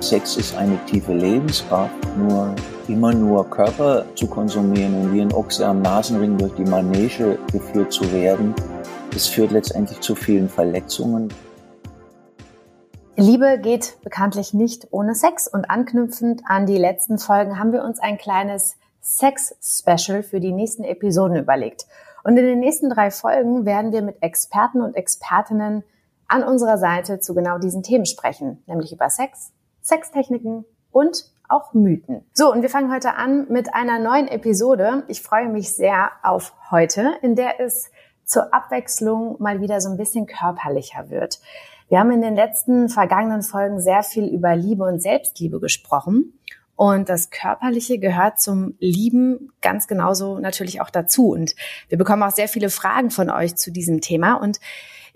Sex ist eine tiefe Lebenskraft, nur immer nur Körper zu konsumieren und wie ein Ochse am Nasenring durch die Manege geführt zu werden, das führt letztendlich zu vielen Verletzungen. Liebe geht bekanntlich nicht ohne Sex und anknüpfend an die letzten Folgen haben wir uns ein kleines Sex-Special für die nächsten Episoden überlegt. Und in den nächsten drei Folgen werden wir mit Experten und Expertinnen an unserer Seite zu genau diesen Themen sprechen, nämlich über Sex, Sextechniken und auch Mythen. So, und wir fangen heute an mit einer neuen Episode. Ich freue mich sehr auf heute, in der es zur Abwechslung mal wieder so ein bisschen körperlicher wird. Wir haben in den letzten vergangenen Folgen sehr viel über Liebe und Selbstliebe gesprochen. Und das Körperliche gehört zum Lieben ganz genauso natürlich auch dazu. Und wir bekommen auch sehr viele Fragen von euch zu diesem Thema. Und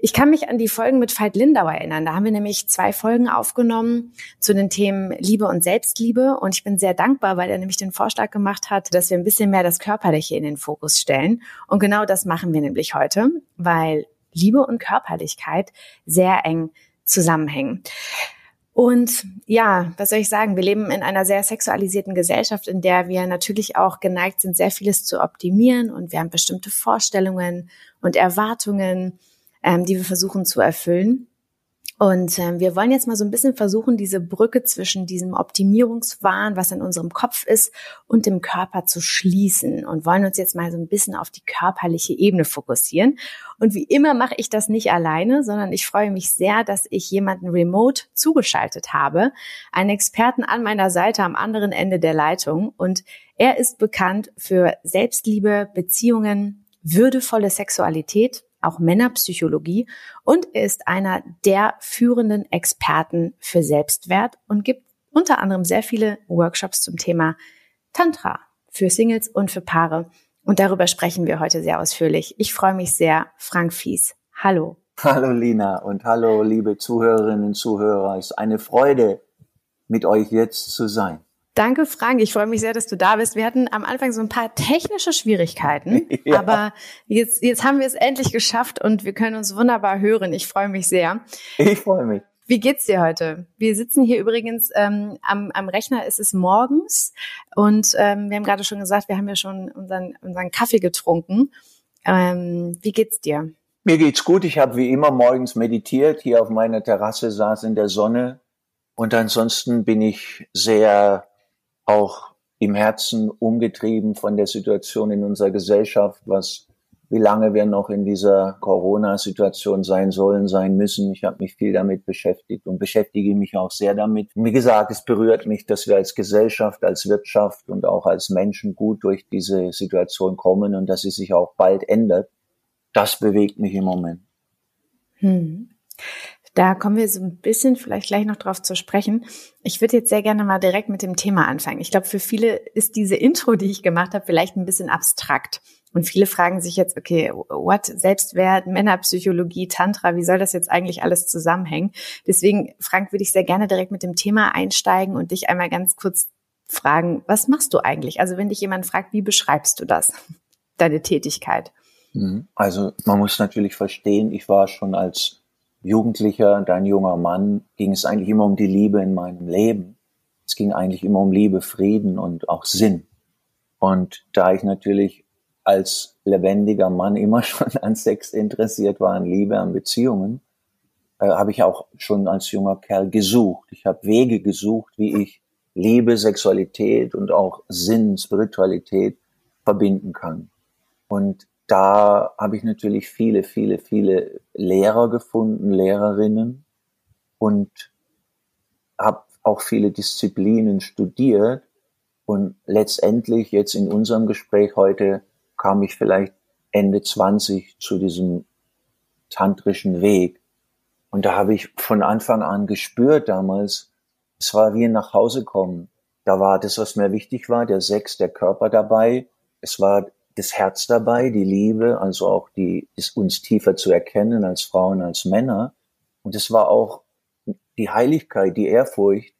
ich kann mich an die Folgen mit Veit Lindau erinnern. Da haben wir nämlich zwei Folgen aufgenommen zu den Themen Liebe und Selbstliebe. Und ich bin sehr dankbar, weil er nämlich den Vorschlag gemacht hat, dass wir ein bisschen mehr das Körperliche in den Fokus stellen. Und genau das machen wir nämlich heute, weil Liebe und Körperlichkeit sehr eng zusammenhängen. Und ja, was soll ich sagen? Wir leben in einer sehr sexualisierten Gesellschaft, in der wir natürlich auch geneigt sind, sehr vieles zu optimieren und wir haben bestimmte Vorstellungen und Erwartungen ähm, die wir versuchen zu erfüllen. Und ähm, wir wollen jetzt mal so ein bisschen versuchen, diese Brücke zwischen diesem Optimierungswahn, was in unserem Kopf ist, und dem Körper zu schließen und wollen uns jetzt mal so ein bisschen auf die körperliche Ebene fokussieren. Und wie immer mache ich das nicht alleine, sondern ich freue mich sehr, dass ich jemanden remote zugeschaltet habe, einen Experten an meiner Seite am anderen Ende der Leitung. Und er ist bekannt für Selbstliebe, Beziehungen, würdevolle Sexualität auch Männerpsychologie und er ist einer der führenden Experten für Selbstwert und gibt unter anderem sehr viele Workshops zum Thema Tantra für Singles und für Paare. Und darüber sprechen wir heute sehr ausführlich. Ich freue mich sehr. Frank Fies. Hallo. Hallo Lina und hallo liebe Zuhörerinnen und Zuhörer. Es ist eine Freude, mit euch jetzt zu sein. Danke, Frank. Ich freue mich sehr, dass du da bist. Wir hatten am Anfang so ein paar technische Schwierigkeiten, ja. aber jetzt, jetzt haben wir es endlich geschafft und wir können uns wunderbar hören. Ich freue mich sehr. Ich freue mich. Wie geht's dir heute? Wir sitzen hier übrigens ähm, am, am Rechner. ist Es morgens und ähm, wir haben gerade schon gesagt, wir haben ja schon unseren, unseren Kaffee getrunken. Ähm, wie geht's dir? Mir geht's gut. Ich habe wie immer morgens meditiert, hier auf meiner Terrasse saß in der Sonne und ansonsten bin ich sehr auch im Herzen umgetrieben von der Situation in unserer Gesellschaft, was wie lange wir noch in dieser Corona-Situation sein sollen, sein müssen. Ich habe mich viel damit beschäftigt und beschäftige mich auch sehr damit. Wie gesagt, es berührt mich, dass wir als Gesellschaft, als Wirtschaft und auch als Menschen gut durch diese Situation kommen und dass sie sich auch bald ändert. Das bewegt mich im Moment. Hm. Da kommen wir so ein bisschen vielleicht gleich noch drauf zu sprechen. Ich würde jetzt sehr gerne mal direkt mit dem Thema anfangen. Ich glaube, für viele ist diese Intro, die ich gemacht habe, vielleicht ein bisschen abstrakt. Und viele fragen sich jetzt, okay, what? Selbstwert, Männerpsychologie, Tantra, wie soll das jetzt eigentlich alles zusammenhängen? Deswegen, Frank, würde ich sehr gerne direkt mit dem Thema einsteigen und dich einmal ganz kurz fragen, was machst du eigentlich? Also wenn dich jemand fragt, wie beschreibst du das, deine Tätigkeit? Mhm. Also man muss natürlich verstehen, ich war schon als Jugendlicher und ein junger Mann ging es eigentlich immer um die Liebe in meinem Leben. Es ging eigentlich immer um Liebe, Frieden und auch Sinn. Und da ich natürlich als lebendiger Mann immer schon an Sex interessiert war, an Liebe, an Beziehungen, äh, habe ich auch schon als junger Kerl gesucht. Ich habe Wege gesucht, wie ich Liebe, Sexualität und auch Sinn, Spiritualität verbinden kann. Und da habe ich natürlich viele, viele, viele Lehrer gefunden, Lehrerinnen und habe auch viele Disziplinen studiert. Und letztendlich jetzt in unserem Gespräch heute kam ich vielleicht Ende 20 zu diesem tantrischen Weg. Und da habe ich von Anfang an gespürt damals, es war wie ein nach Hause kommen. Da war das, was mir wichtig war, der Sex, der Körper dabei. Es war das Herz dabei, die Liebe, also auch die, ist uns tiefer zu erkennen als Frauen, als Männer. Und es war auch die Heiligkeit, die Ehrfurcht,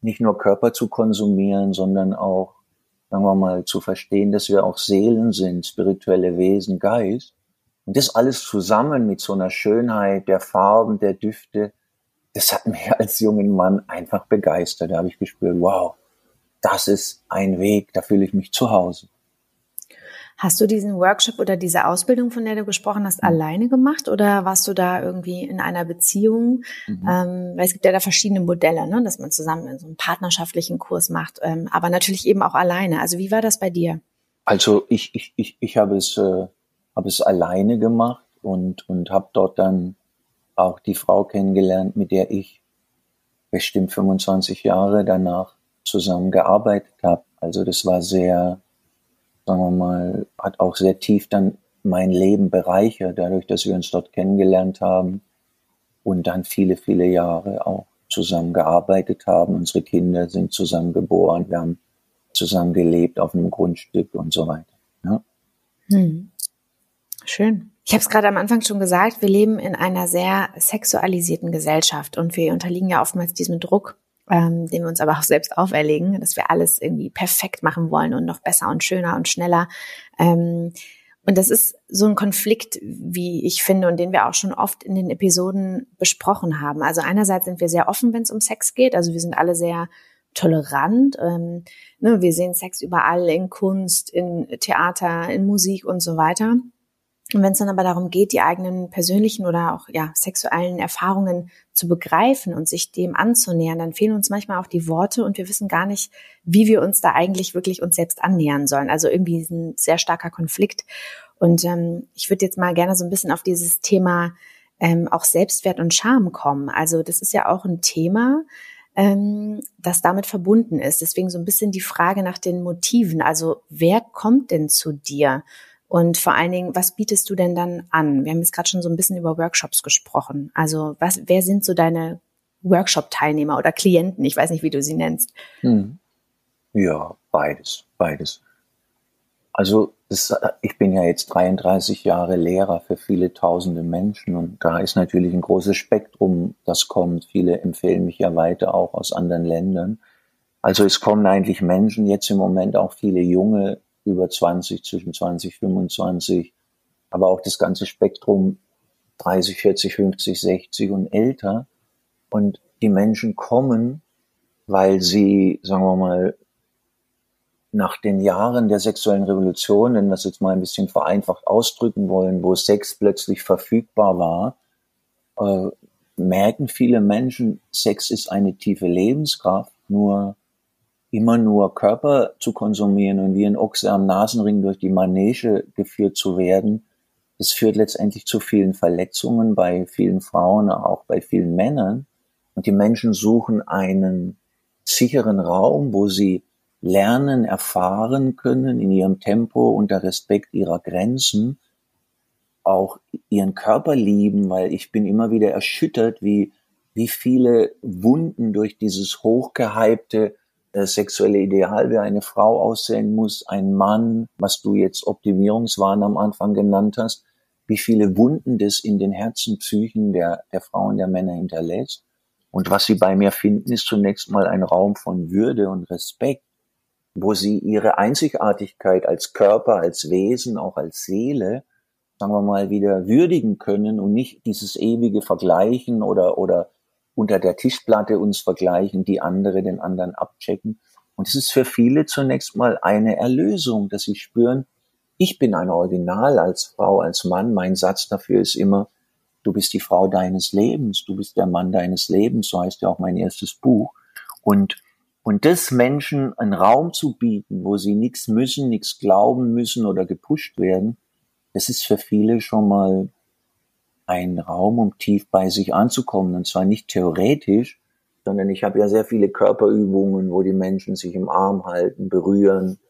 nicht nur Körper zu konsumieren, sondern auch, sagen wir mal, zu verstehen, dass wir auch Seelen sind, spirituelle Wesen, Geist. Und das alles zusammen mit so einer Schönheit der Farben, der Düfte, das hat mich als jungen Mann einfach begeistert. Da habe ich gespürt, wow, das ist ein Weg, da fühle ich mich zu Hause. Hast du diesen Workshop oder diese Ausbildung, von der du gesprochen hast, mhm. alleine gemacht oder warst du da irgendwie in einer Beziehung? Mhm. Ähm, weil es gibt ja da verschiedene Modelle, ne? dass man zusammen so einen partnerschaftlichen Kurs macht, ähm, aber natürlich eben auch alleine. Also wie war das bei dir? Also ich, ich, ich, ich habe es, äh, habe es alleine gemacht und, und habe dort dann auch die Frau kennengelernt, mit der ich bestimmt 25 Jahre danach zusammengearbeitet habe. Also das war sehr, sagen wir mal, hat auch sehr tief dann mein Leben bereichert, dadurch, dass wir uns dort kennengelernt haben und dann viele, viele Jahre auch zusammen gearbeitet haben. Unsere Kinder sind zusammen geboren, wir haben zusammen gelebt auf einem Grundstück und so weiter. Ja. Hm. Schön. Ich habe es gerade am Anfang schon gesagt, wir leben in einer sehr sexualisierten Gesellschaft und wir unterliegen ja oftmals diesem Druck, ähm, den wir uns aber auch selbst auferlegen, dass wir alles irgendwie perfekt machen wollen und noch besser und schöner und schneller. Ähm, und das ist so ein Konflikt, wie ich finde, und den wir auch schon oft in den Episoden besprochen haben. Also einerseits sind wir sehr offen, wenn es um Sex geht. Also wir sind alle sehr tolerant. Ähm, ne, wir sehen Sex überall in Kunst, in Theater, in Musik und so weiter. Und wenn es dann aber darum geht, die eigenen persönlichen oder auch ja sexuellen Erfahrungen zu begreifen und sich dem anzunähern, dann fehlen uns manchmal auch die Worte und wir wissen gar nicht, wie wir uns da eigentlich wirklich uns selbst annähern sollen. Also irgendwie ein sehr starker Konflikt. Und ähm, ich würde jetzt mal gerne so ein bisschen auf dieses Thema ähm, auch Selbstwert und Scham kommen. Also das ist ja auch ein Thema, ähm, das damit verbunden ist. Deswegen so ein bisschen die Frage nach den Motiven. Also wer kommt denn zu dir? Und vor allen Dingen, was bietest du denn dann an? Wir haben jetzt gerade schon so ein bisschen über Workshops gesprochen. Also was, wer sind so deine Workshop-Teilnehmer oder Klienten? Ich weiß nicht, wie du sie nennst. Hm. Ja, beides, beides. Also das, ich bin ja jetzt 33 Jahre Lehrer für viele tausende Menschen und da ist natürlich ein großes Spektrum, das kommt. Viele empfehlen mich ja weiter auch aus anderen Ländern. Also es kommen eigentlich Menschen, jetzt im Moment auch viele junge über 20, zwischen 20, 25, aber auch das ganze Spektrum 30, 40, 50, 60 und älter. Und die Menschen kommen, weil sie, sagen wir mal, nach den Jahren der sexuellen Revolution, wenn wir es jetzt mal ein bisschen vereinfacht ausdrücken wollen, wo Sex plötzlich verfügbar war, äh, merken viele Menschen, Sex ist eine tiefe Lebenskraft, nur immer nur Körper zu konsumieren und wie ein Ochse am Nasenring durch die Manege geführt zu werden, das führt letztendlich zu vielen Verletzungen bei vielen Frauen, auch bei vielen Männern. Und die Menschen suchen einen sicheren Raum, wo sie lernen, erfahren können in ihrem Tempo unter Respekt ihrer Grenzen, auch ihren Körper lieben, weil ich bin immer wieder erschüttert, wie, wie viele Wunden durch dieses hochgehypte das sexuelle Ideal, wie eine Frau aussehen muss, ein Mann, was du jetzt Optimierungswahn am Anfang genannt hast, wie viele Wunden das in den Herzen, Psychen der, der Frauen, der Männer hinterlässt. Und was sie bei mir finden, ist zunächst mal ein Raum von Würde und Respekt, wo sie ihre Einzigartigkeit als Körper, als Wesen, auch als Seele, sagen wir mal, wieder würdigen können und nicht dieses ewige Vergleichen oder, oder unter der Tischplatte uns vergleichen, die andere den anderen abchecken. Und es ist für viele zunächst mal eine Erlösung, dass sie spüren, ich bin ein Original als Frau, als Mann. Mein Satz dafür ist immer, du bist die Frau deines Lebens, du bist der Mann deines Lebens, so heißt ja auch mein erstes Buch. Und, und das Menschen einen Raum zu bieten, wo sie nichts müssen, nichts glauben müssen oder gepusht werden, das ist für viele schon mal ein Raum, um tief bei sich anzukommen. Und zwar nicht theoretisch, sondern ich habe ja sehr viele Körperübungen, wo die Menschen sich im Arm halten, berühren.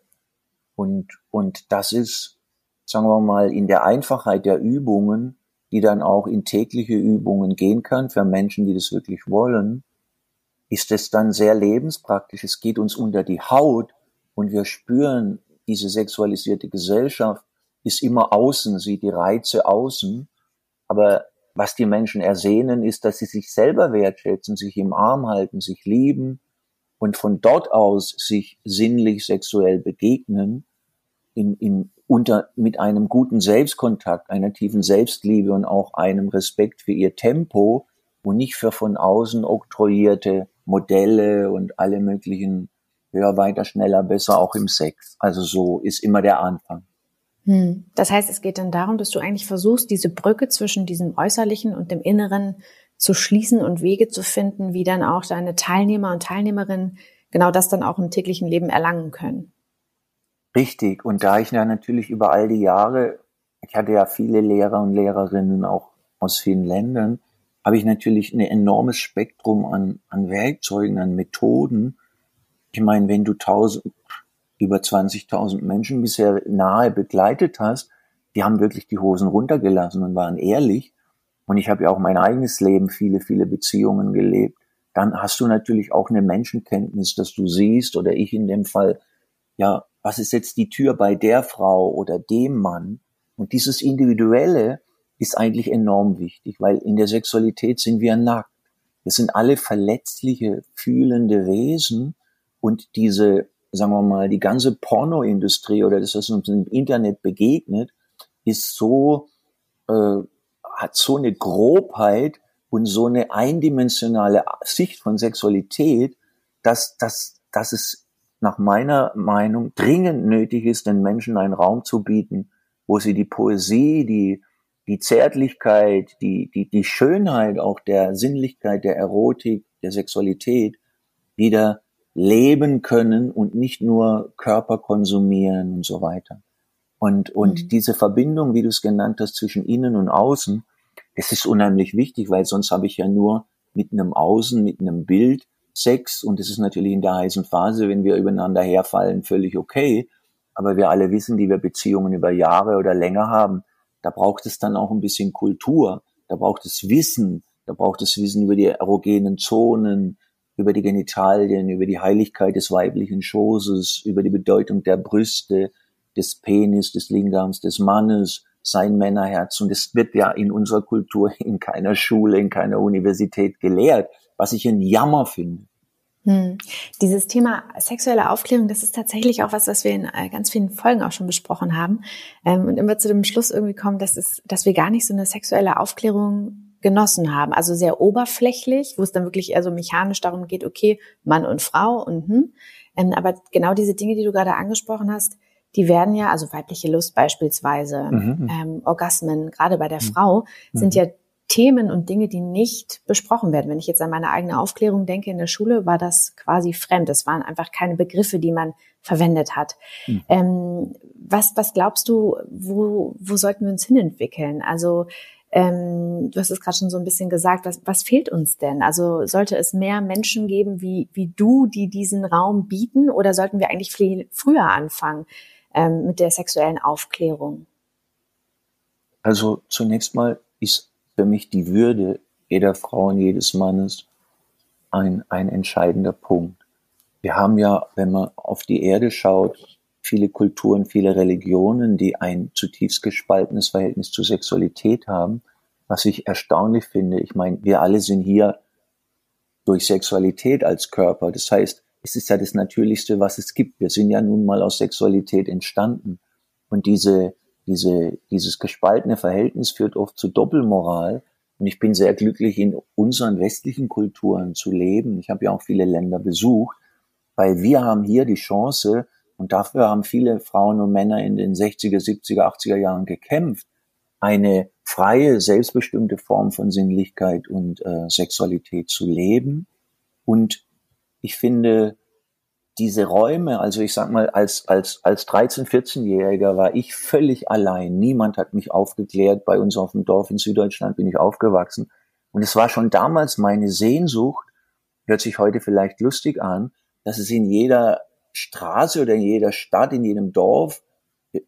Und, und das ist, sagen wir mal, in der Einfachheit der Übungen, die dann auch in tägliche Übungen gehen kann, für Menschen, die das wirklich wollen, ist es dann sehr lebenspraktisch. Es geht uns unter die Haut und wir spüren, diese sexualisierte Gesellschaft ist immer außen, sieht die Reize außen aber was die Menschen ersehnen, ist, dass sie sich selber wertschätzen, sich im Arm halten, sich lieben und von dort aus sich sinnlich sexuell begegnen, in, in, unter, mit einem guten Selbstkontakt, einer tiefen Selbstliebe und auch einem Respekt für ihr Tempo, und nicht für von außen oktroyierte Modelle und alle möglichen höher, weiter, schneller, besser, auch im Sex. Also so ist immer der Anfang. Hm. Das heißt, es geht dann darum, dass du eigentlich versuchst, diese Brücke zwischen diesem Äußerlichen und dem Inneren zu schließen und Wege zu finden, wie dann auch deine Teilnehmer und Teilnehmerinnen genau das dann auch im täglichen Leben erlangen können. Richtig. Und da ich ja natürlich über all die Jahre, ich hatte ja viele Lehrer und Lehrerinnen auch aus vielen Ländern, habe ich natürlich ein enormes Spektrum an, an Werkzeugen, an Methoden. Ich meine, wenn du tausend, über 20.000 Menschen bisher nahe begleitet hast, die haben wirklich die Hosen runtergelassen und waren ehrlich. Und ich habe ja auch mein eigenes Leben, viele, viele Beziehungen gelebt. Dann hast du natürlich auch eine Menschenkenntnis, dass du siehst, oder ich in dem Fall, ja, was ist jetzt die Tür bei der Frau oder dem Mann? Und dieses Individuelle ist eigentlich enorm wichtig, weil in der Sexualität sind wir nackt. Wir sind alle verletzliche, fühlende Wesen und diese sagen wir mal, die ganze Pornoindustrie oder das, was uns im Internet begegnet, ist so, äh, hat so eine Grobheit und so eine eindimensionale Sicht von Sexualität, dass, dass, dass es nach meiner Meinung dringend nötig ist, den Menschen einen Raum zu bieten, wo sie die Poesie, die, die Zärtlichkeit, die, die, die Schönheit auch der Sinnlichkeit, der Erotik, der Sexualität wieder leben können und nicht nur Körper konsumieren und so weiter. Und, und mhm. diese Verbindung, wie du es genannt hast, zwischen innen und außen, das ist unheimlich wichtig, weil sonst habe ich ja nur mit einem Außen, mit einem Bild Sex und das ist natürlich in der heißen Phase, wenn wir übereinander herfallen, völlig okay. Aber wir alle wissen, die wir Beziehungen über Jahre oder länger haben, da braucht es dann auch ein bisschen Kultur, da braucht es Wissen, da braucht es Wissen über die erogenen Zonen, über die Genitalien, über die Heiligkeit des weiblichen Schoßes, über die Bedeutung der Brüste, des Penis, des Lingams, des Mannes, sein Männerherz. Und es wird ja in unserer Kultur in keiner Schule, in keiner Universität gelehrt, was ich ein Jammer finde. Hm. Dieses Thema sexuelle Aufklärung, das ist tatsächlich auch was, was wir in äh, ganz vielen Folgen auch schon besprochen haben. Ähm, und immer zu dem Schluss irgendwie kommen, dass, es, dass wir gar nicht so eine sexuelle Aufklärung genossen haben. Also sehr oberflächlich, wo es dann wirklich eher so mechanisch darum geht, okay, Mann und Frau und hm. Ähm, aber genau diese Dinge, die du gerade angesprochen hast, die werden ja, also weibliche Lust beispielsweise, mhm. mhm. ähm, Orgasmen, gerade bei der mhm. Frau, sind mhm. ja Themen und Dinge, die nicht besprochen werden. Wenn ich jetzt an meine eigene Aufklärung denke in der Schule, war das quasi fremd. Es waren einfach keine Begriffe, die man verwendet hat. Mhm. Ähm, was, was glaubst du, wo, wo sollten wir uns hinentwickeln? Also ähm, du hast es gerade schon so ein bisschen gesagt, was, was fehlt uns denn? Also sollte es mehr Menschen geben wie, wie du, die diesen Raum bieten, oder sollten wir eigentlich viel früher anfangen ähm, mit der sexuellen Aufklärung? Also zunächst mal ist für mich die Würde jeder Frau und jedes Mannes ein, ein entscheidender Punkt. Wir haben ja, wenn man auf die Erde schaut, viele Kulturen, viele Religionen, die ein zutiefst gespaltenes Verhältnis zur Sexualität haben, was ich erstaunlich finde. Ich meine, wir alle sind hier durch Sexualität als Körper. Das heißt, es ist ja das Natürlichste, was es gibt. Wir sind ja nun mal aus Sexualität entstanden. Und diese, diese, dieses gespaltene Verhältnis führt oft zu Doppelmoral. Und ich bin sehr glücklich, in unseren westlichen Kulturen zu leben. Ich habe ja auch viele Länder besucht, weil wir haben hier die Chance, und dafür haben viele Frauen und Männer in den 60er, 70er, 80er Jahren gekämpft, eine freie, selbstbestimmte Form von Sinnlichkeit und äh, Sexualität zu leben. Und ich finde, diese Räume, also ich sag mal, als, als, als 13-, 14-Jähriger war ich völlig allein. Niemand hat mich aufgeklärt. Bei uns auf dem Dorf in Süddeutschland bin ich aufgewachsen. Und es war schon damals meine Sehnsucht, hört sich heute vielleicht lustig an, dass es in jeder Straße oder in jeder Stadt, in jedem Dorf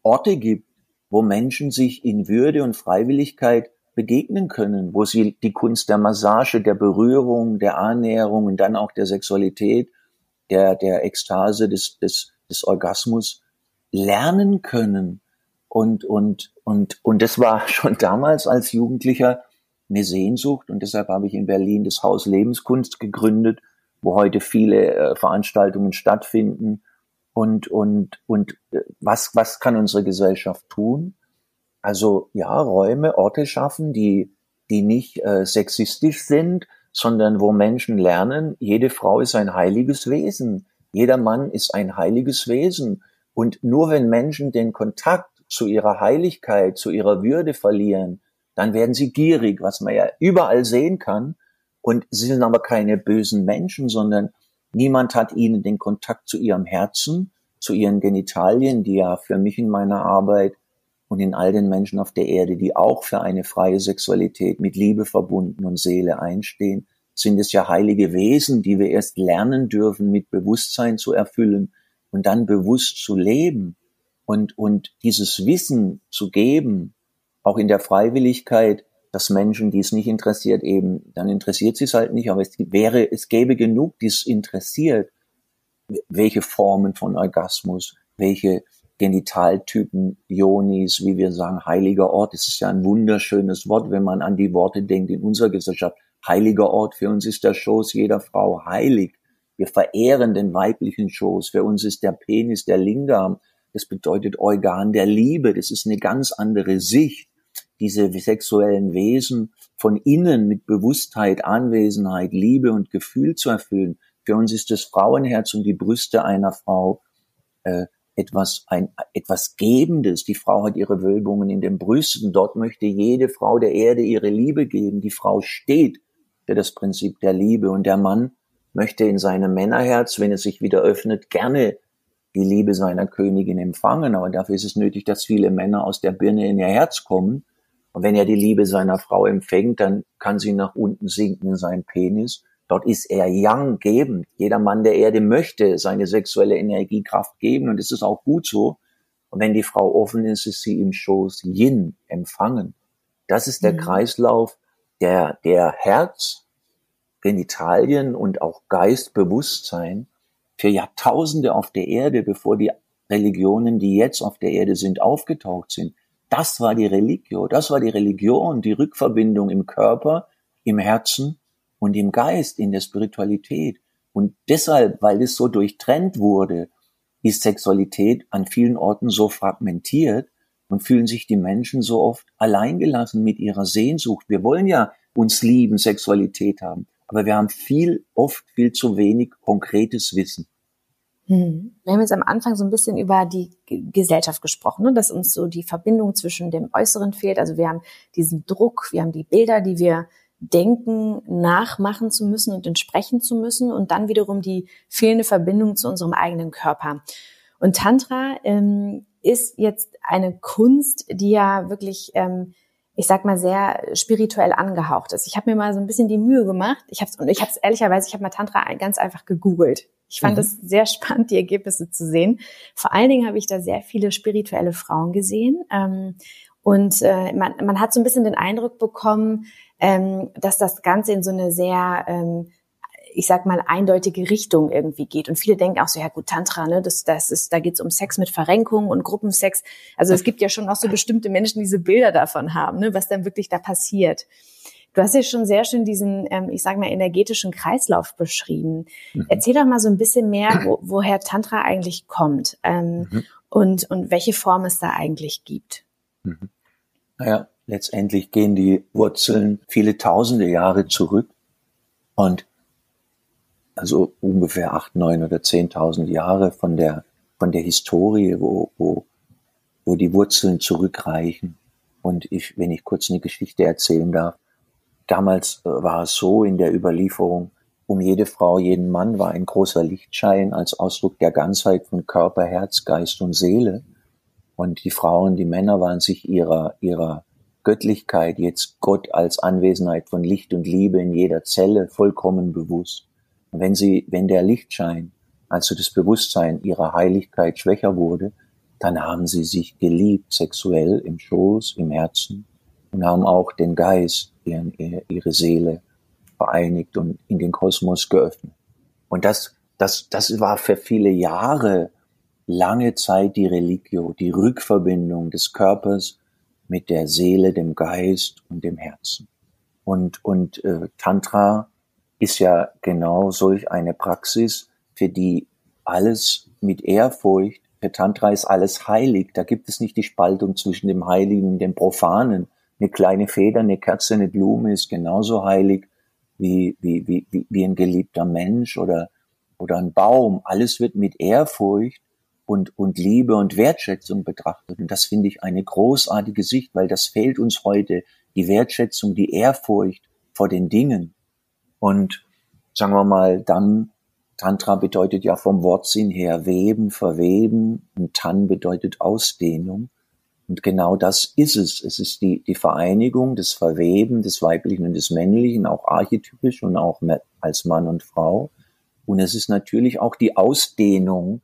Orte gibt, wo Menschen sich in Würde und Freiwilligkeit begegnen können, wo sie die Kunst der Massage, der Berührung, der Annäherung und dann auch der Sexualität, der, der Ekstase, des, des, des Orgasmus lernen können. Und, und, und, und das war schon damals als Jugendlicher eine Sehnsucht und deshalb habe ich in Berlin das Haus Lebenskunst gegründet, wo heute viele äh, Veranstaltungen stattfinden. Und, und, und äh, was, was kann unsere Gesellschaft tun? Also ja, Räume, Orte schaffen, die, die nicht äh, sexistisch sind, sondern wo Menschen lernen, jede Frau ist ein heiliges Wesen, jeder Mann ist ein heiliges Wesen. Und nur wenn Menschen den Kontakt zu ihrer Heiligkeit, zu ihrer Würde verlieren, dann werden sie gierig, was man ja überall sehen kann. Und sie sind aber keine bösen Menschen, sondern niemand hat ihnen den Kontakt zu ihrem Herzen, zu ihren Genitalien, die ja für mich in meiner Arbeit und in all den Menschen auf der Erde, die auch für eine freie Sexualität mit Liebe verbunden und Seele einstehen, sind es ja heilige Wesen, die wir erst lernen dürfen, mit Bewusstsein zu erfüllen und dann bewusst zu leben und, und dieses Wissen zu geben, auch in der Freiwilligkeit, dass Menschen, die es nicht interessiert, eben, dann interessiert sie es halt nicht, aber es wäre, es gäbe genug, die es interessiert, welche Formen von Orgasmus, welche Genitaltypen, Ionis, wie wir sagen, heiliger Ort. Es ist ja ein wunderschönes Wort, wenn man an die Worte denkt in unserer Gesellschaft. Heiliger Ort, für uns ist der Schoß jeder Frau heilig. Wir verehren den weiblichen Schoß. Für uns ist der Penis der Lingam. Das bedeutet Organ der Liebe. Das ist eine ganz andere Sicht. Diese sexuellen Wesen von innen mit Bewusstheit, Anwesenheit, Liebe und Gefühl zu erfüllen. Für uns ist das Frauenherz und die Brüste einer Frau äh, etwas, ein, etwas Gebendes. Die Frau hat ihre Wölbungen in den Brüsten. Dort möchte jede Frau der Erde ihre Liebe geben. Die Frau steht für das Prinzip der Liebe und der Mann möchte in seinem Männerherz, wenn es sich wieder öffnet, gerne die Liebe seiner Königin empfangen. Aber dafür ist es nötig, dass viele Männer aus der Birne in ihr Herz kommen. Und wenn er die Liebe seiner Frau empfängt, dann kann sie nach unten sinken in seinen Penis. Dort ist er young gebend. Jeder Mann der Erde möchte seine sexuelle Energiekraft geben und es ist auch gut so. Und wenn die Frau offen ist, ist sie im Schoß Yin empfangen. Das ist der mhm. Kreislauf, der, der Herz, Genitalien und auch Geistbewusstsein für Jahrtausende auf der Erde, bevor die Religionen, die jetzt auf der Erde sind, aufgetaucht sind. Das war die Religio, das war die Religion, die Rückverbindung im Körper, im Herzen und im Geist, in der Spiritualität. Und deshalb, weil es so durchtrennt wurde, ist Sexualität an vielen Orten so fragmentiert und fühlen sich die Menschen so oft alleingelassen mit ihrer Sehnsucht. Wir wollen ja uns lieben, Sexualität haben, aber wir haben viel, oft viel zu wenig konkretes Wissen. Hm. Wir haben jetzt am Anfang so ein bisschen über die Gesellschaft gesprochen, ne? dass uns so die Verbindung zwischen dem Äußeren fehlt. Also wir haben diesen Druck, wir haben die Bilder, die wir denken, nachmachen zu müssen und entsprechen zu müssen und dann wiederum die fehlende Verbindung zu unserem eigenen Körper. Und Tantra ähm, ist jetzt eine Kunst, die ja wirklich, ähm, ich sag mal, sehr spirituell angehaucht ist. Ich habe mir mal so ein bisschen die Mühe gemacht. Ich habe und ich habe es ehrlicherweise, ich habe mal Tantra ganz einfach gegoogelt. Ich fand es mhm. sehr spannend, die Ergebnisse zu sehen. Vor allen Dingen habe ich da sehr viele spirituelle Frauen gesehen. Ähm, und äh, man, man hat so ein bisschen den Eindruck bekommen, ähm, dass das Ganze in so eine sehr, ähm, ich sag mal, eindeutige Richtung irgendwie geht. Und viele denken auch so, ja gut, Tantra, ne, das, das ist, da geht's um Sex mit Verrenkung und Gruppensex. Also es gibt ja schon auch so bestimmte Menschen, die diese Bilder davon haben, ne, was dann wirklich da passiert. Du hast ja schon sehr schön diesen, ähm, ich sage mal, energetischen Kreislauf beschrieben. Mhm. Erzähl doch mal so ein bisschen mehr, wo, woher Tantra eigentlich kommt ähm, mhm. und, und welche Form es da eigentlich gibt. Mhm. Naja, letztendlich gehen die Wurzeln viele tausende Jahre zurück und also ungefähr acht, neun oder zehntausend Jahre von der, von der Historie, wo, wo, wo die Wurzeln zurückreichen. Und ich, wenn ich kurz eine Geschichte erzählen darf, damals äh, war es so in der Überlieferung, um jede Frau, jeden Mann war ein großer Lichtschein als Ausdruck der Ganzheit von Körper, Herz, Geist und Seele. Und die Frauen, die Männer waren sich ihrer, ihrer Göttlichkeit, jetzt Gott als Anwesenheit von Licht und Liebe in jeder Zelle vollkommen bewusst. Und wenn sie, wenn der Lichtschein, also das Bewusstsein ihrer Heiligkeit schwächer wurde, dann haben sie sich geliebt, sexuell im Schoß, im Herzen und haben auch den Geist, ihren, ihre Seele vereinigt und in den Kosmos geöffnet. Und das, das, das war für viele Jahre, lange Zeit die Religio, die Rückverbindung des Körpers mit der Seele, dem Geist und dem Herzen. Und, und äh, Tantra ist ja genau solch eine Praxis, für die alles mit Ehrfurcht, für Tantra ist alles heilig, da gibt es nicht die Spaltung zwischen dem Heiligen und dem Profanen, eine kleine Feder, eine Kerze, eine Blume ist genauso heilig wie, wie, wie, wie ein geliebter Mensch oder, oder ein Baum. Alles wird mit Ehrfurcht und, und Liebe und Wertschätzung betrachtet. Und das finde ich eine großartige Sicht, weil das fehlt uns heute, die Wertschätzung, die Ehrfurcht vor den Dingen. Und sagen wir mal, dann Tantra bedeutet ja vom Wortsinn her weben, verweben und Tan bedeutet Ausdehnung. Und genau das ist es. Es ist die, die Vereinigung des Verweben des Weiblichen und des Männlichen, auch archetypisch und auch als Mann und Frau. Und es ist natürlich auch die Ausdehnung,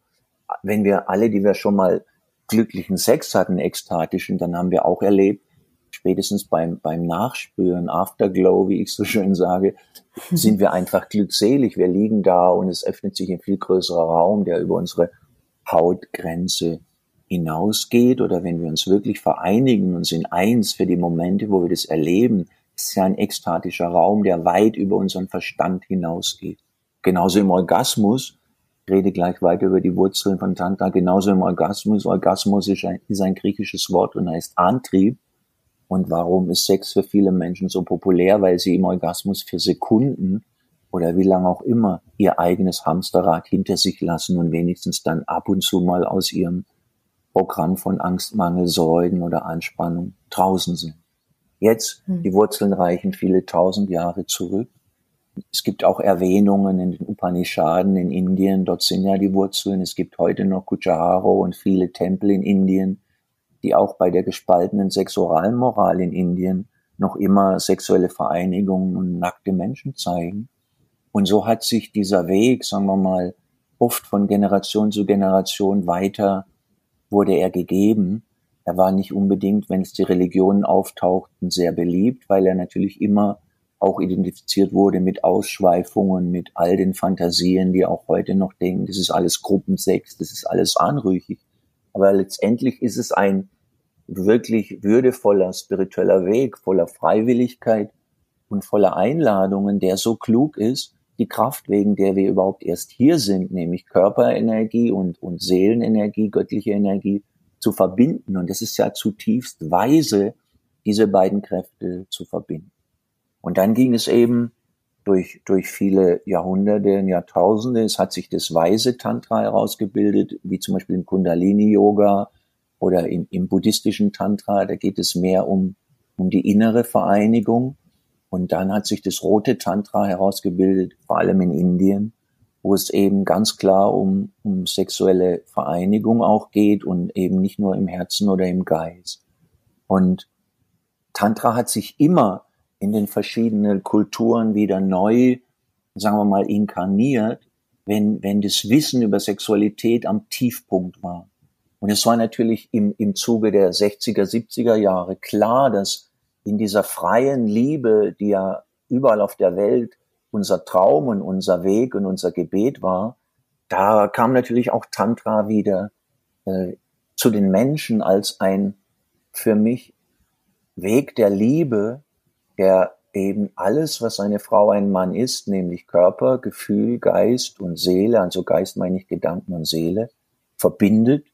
wenn wir alle, die wir schon mal glücklichen Sex hatten, ekstatischen, dann haben wir auch erlebt, spätestens beim, beim Nachspüren, Afterglow, wie ich so schön sage, sind wir einfach glückselig. Wir liegen da und es öffnet sich ein viel größerer Raum, der über unsere Hautgrenze hinausgeht oder wenn wir uns wirklich vereinigen und sind eins für die Momente, wo wir das erleben, ist ja ein ekstatischer Raum, der weit über unseren Verstand hinausgeht. Genauso im Orgasmus, ich rede gleich weiter über die Wurzeln von Tantra, genauso im Orgasmus. Orgasmus ist ein, ist ein griechisches Wort und heißt Antrieb. Und warum ist Sex für viele Menschen so populär? Weil sie im Orgasmus für Sekunden oder wie lange auch immer ihr eigenes Hamsterrad hinter sich lassen und wenigstens dann ab und zu mal aus ihrem Programm von Angst, Mangel, Sorgen oder Anspannung draußen sind. Jetzt, hm. die Wurzeln reichen viele tausend Jahre zurück. Es gibt auch Erwähnungen in den Upanishaden in Indien, dort sind ja die Wurzeln. Es gibt heute noch Kujaharo und viele Tempel in Indien, die auch bei der gespaltenen Sexualmoral in Indien noch immer sexuelle Vereinigungen und nackte Menschen zeigen. Und so hat sich dieser Weg, sagen wir mal, oft von Generation zu Generation weiter wurde er gegeben. Er war nicht unbedingt, wenn es die Religionen auftauchten, sehr beliebt, weil er natürlich immer auch identifiziert wurde mit Ausschweifungen, mit all den Fantasien, die auch heute noch denken, das ist alles Gruppensex, das ist alles anrüchig. Aber letztendlich ist es ein wirklich würdevoller spiritueller Weg, voller Freiwilligkeit und voller Einladungen, der so klug ist, die Kraft, wegen der wir überhaupt erst hier sind, nämlich Körperenergie und, und Seelenenergie, göttliche Energie zu verbinden. Und es ist ja zutiefst weise, diese beiden Kräfte zu verbinden. Und dann ging es eben durch, durch viele Jahrhunderte, Jahrtausende. Es hat sich das weise Tantra herausgebildet, wie zum Beispiel im Kundalini-Yoga oder im, im buddhistischen Tantra. Da geht es mehr um, um die innere Vereinigung und dann hat sich das rote Tantra herausgebildet, vor allem in Indien, wo es eben ganz klar um, um sexuelle Vereinigung auch geht und eben nicht nur im Herzen oder im Geist. Und Tantra hat sich immer in den verschiedenen Kulturen wieder neu, sagen wir mal, inkarniert, wenn, wenn das Wissen über Sexualität am Tiefpunkt war. Und es war natürlich im, im Zuge der 60er, 70er Jahre klar, dass in dieser freien Liebe, die ja überall auf der Welt unser Traum und unser Weg und unser Gebet war, da kam natürlich auch Tantra wieder äh, zu den Menschen als ein für mich Weg der Liebe, der eben alles, was eine Frau, ein Mann ist, nämlich Körper, Gefühl, Geist und Seele, also Geist meine ich Gedanken und Seele, verbindet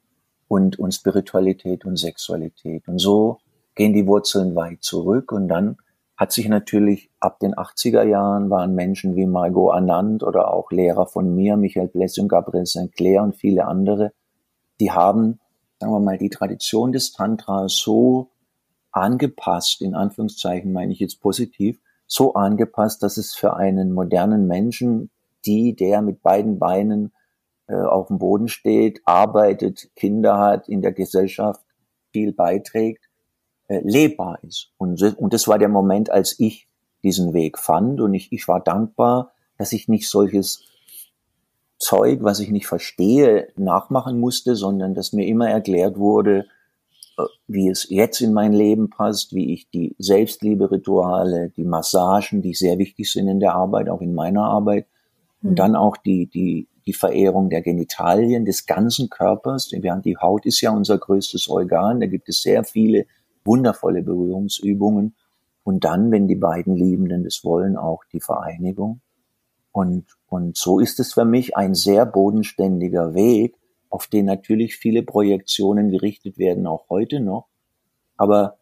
und, und Spiritualität und Sexualität. Und so gehen die Wurzeln weit zurück und dann hat sich natürlich ab den 80er Jahren waren Menschen wie Margot Anand oder auch Lehrer von mir, Michael Blessing, Gabriel St. Clair und viele andere, die haben, sagen wir mal, die Tradition des Tantra so angepasst, in Anführungszeichen meine ich jetzt positiv, so angepasst, dass es für einen modernen Menschen, die, der mit beiden Beinen äh, auf dem Boden steht, arbeitet, Kinder hat, in der Gesellschaft viel beiträgt, äh, lebbar ist. Und, und das war der Moment, als ich diesen Weg fand und ich, ich war dankbar, dass ich nicht solches Zeug, was ich nicht verstehe, nachmachen musste, sondern dass mir immer erklärt wurde, äh, wie es jetzt in mein Leben passt, wie ich die Selbstliebe-Rituale, die Massagen, die sehr wichtig sind in der Arbeit, auch in meiner Arbeit, mhm. und dann auch die, die, die Verehrung der Genitalien, des ganzen Körpers. Wir haben, die Haut ist ja unser größtes Organ, da gibt es sehr viele wundervolle Berührungsübungen. Und dann, wenn die beiden Liebenden das wollen, auch die Vereinigung. Und, und so ist es für mich ein sehr bodenständiger Weg, auf den natürlich viele Projektionen gerichtet werden, auch heute noch. Aber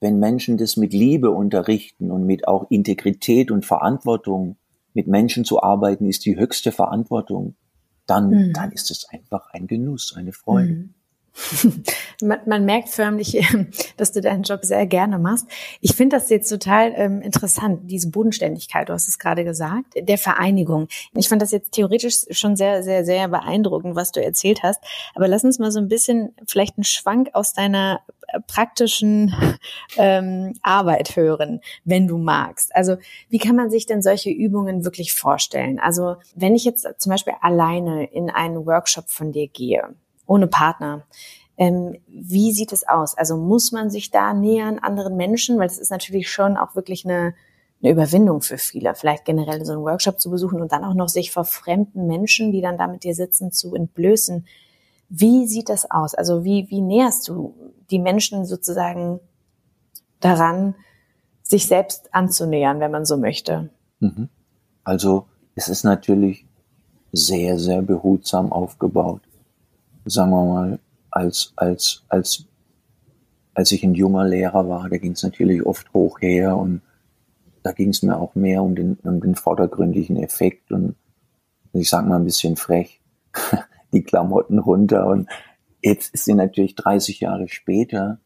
wenn Menschen das mit Liebe unterrichten und mit auch Integrität und Verantwortung, mit Menschen zu arbeiten, ist die höchste Verantwortung, dann, mhm. dann ist es einfach ein Genuss, eine Freude. Mhm. Man, man, merkt förmlich, dass du deinen Job sehr gerne machst. Ich finde das jetzt total ähm, interessant, diese Bodenständigkeit, du hast es gerade gesagt, der Vereinigung. Ich fand das jetzt theoretisch schon sehr, sehr, sehr beeindruckend, was du erzählt hast. Aber lass uns mal so ein bisschen vielleicht einen Schwank aus deiner praktischen ähm, Arbeit hören, wenn du magst. Also wie kann man sich denn solche Übungen wirklich vorstellen? Also wenn ich jetzt zum Beispiel alleine in einen Workshop von dir gehe, ohne Partner. Ähm, wie sieht es aus? Also muss man sich da nähern anderen Menschen? Weil es ist natürlich schon auch wirklich eine, eine Überwindung für viele, vielleicht generell so einen Workshop zu besuchen und dann auch noch sich vor fremden Menschen, die dann da mit dir sitzen, zu entblößen. Wie sieht das aus? Also wie, wie näherst du die Menschen sozusagen daran, sich selbst anzunähern, wenn man so möchte? Mhm. Also es ist natürlich sehr, sehr behutsam aufgebaut sagen wir mal, als, als, als, als ich ein junger Lehrer war, da ging es natürlich oft hoch her und da ging es mir auch mehr um den, um den vordergründigen Effekt und ich sag mal ein bisschen frech, die Klamotten runter und jetzt ist sie natürlich 30 Jahre später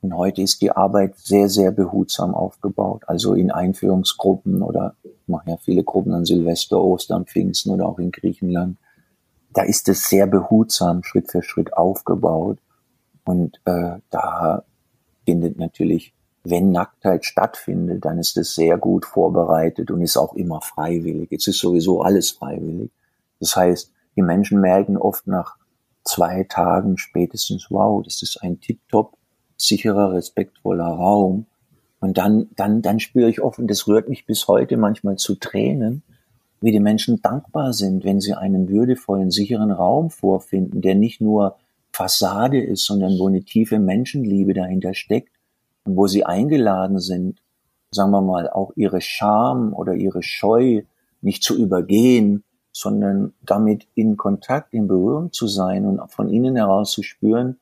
und heute ist die Arbeit sehr, sehr behutsam aufgebaut. Also in Einführungsgruppen oder machen ja viele Gruppen an Silvester, Ostern, Pfingsten oder auch in Griechenland da ist es sehr behutsam Schritt für Schritt aufgebaut. Und äh, da findet natürlich, wenn Nacktheit stattfindet, dann ist es sehr gut vorbereitet und ist auch immer freiwillig. Jetzt ist sowieso alles freiwillig. Das heißt, die Menschen merken oft nach zwei Tagen spätestens, wow, das ist ein tiptop sicherer, respektvoller Raum. Und dann, dann, dann spüre ich oft, und das rührt mich bis heute manchmal zu Tränen, wie die Menschen dankbar sind, wenn sie einen würdevollen, sicheren Raum vorfinden, der nicht nur Fassade ist, sondern wo eine tiefe Menschenliebe dahinter steckt und wo sie eingeladen sind, sagen wir mal, auch ihre Scham oder ihre Scheu nicht zu übergehen, sondern damit in Kontakt, in Berührung zu sein und von innen heraus zu spüren,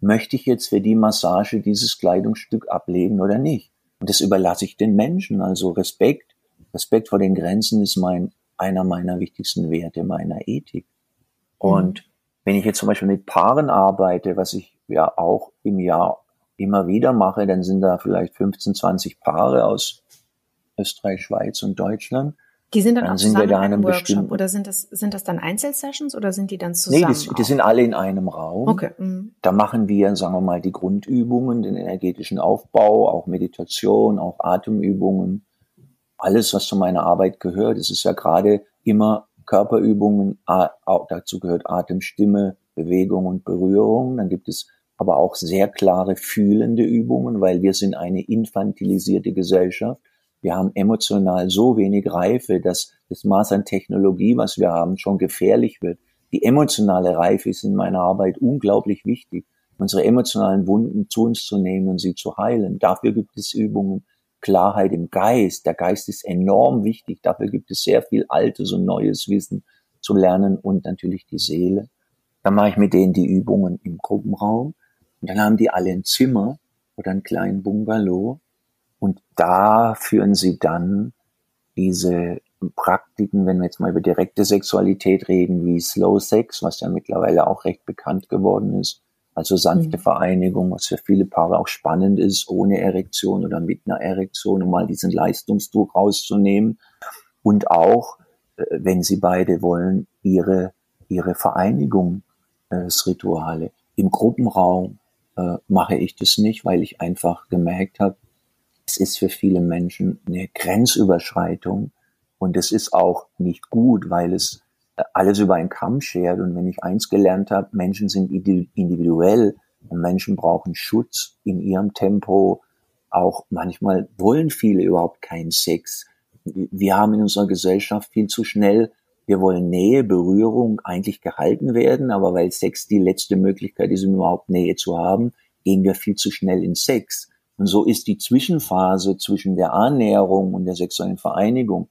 möchte ich jetzt für die Massage dieses Kleidungsstück ablegen oder nicht. Und das überlasse ich den Menschen, also Respekt, Respekt vor den Grenzen ist mein, einer meiner wichtigsten Werte meiner Ethik. Und mhm. wenn ich jetzt zum Beispiel mit Paaren arbeite, was ich ja auch im Jahr immer wieder mache, dann sind da vielleicht 15, 20 Paare aus Österreich, Schweiz und Deutschland. Die sind dann, dann auch sind zusammen wir da in einem Workshop oder sind das, sind das dann Einzelsessions oder sind die dann zusammen? Nee, die, die sind alle in einem Raum. Okay. Mhm. Da machen wir, sagen wir mal, die Grundübungen, den energetischen Aufbau, auch Meditation, auch Atemübungen alles, was zu meiner Arbeit gehört. Es ist ja gerade immer Körperübungen, dazu gehört Atem, Stimme, Bewegung und Berührung. Dann gibt es aber auch sehr klare fühlende Übungen, weil wir sind eine infantilisierte Gesellschaft. Wir haben emotional so wenig Reife, dass das Maß an Technologie, was wir haben, schon gefährlich wird. Die emotionale Reife ist in meiner Arbeit unglaublich wichtig, unsere emotionalen Wunden zu uns zu nehmen und sie zu heilen. Dafür gibt es Übungen, Klarheit im Geist. Der Geist ist enorm wichtig. Dafür gibt es sehr viel altes und neues Wissen zu lernen und natürlich die Seele. Dann mache ich mit denen die Übungen im Gruppenraum. Und dann haben die alle ein Zimmer oder einen kleinen Bungalow. Und da führen sie dann diese Praktiken, wenn wir jetzt mal über direkte Sexualität reden, wie Slow Sex, was ja mittlerweile auch recht bekannt geworden ist, also sanfte mhm. Vereinigung, was für viele Paare auch spannend ist, ohne Erektion oder mit einer Erektion, um mal diesen Leistungsdruck rauszunehmen. Und auch, äh, wenn sie beide wollen, ihre, ihre Vereinigungsrituale. Im Gruppenraum äh, mache ich das nicht, weil ich einfach gemerkt habe, es ist für viele Menschen eine Grenzüberschreitung und es ist auch nicht gut, weil es alles über einen Kamm schert. Und wenn ich eins gelernt habe, Menschen sind individuell und Menschen brauchen Schutz in ihrem Tempo. Auch manchmal wollen viele überhaupt keinen Sex. Wir haben in unserer Gesellschaft viel zu schnell, wir wollen Nähe, Berührung eigentlich gehalten werden, aber weil Sex die letzte Möglichkeit ist, um überhaupt Nähe zu haben, gehen wir viel zu schnell in Sex. Und so ist die Zwischenphase zwischen der Annäherung und der sexuellen Vereinigung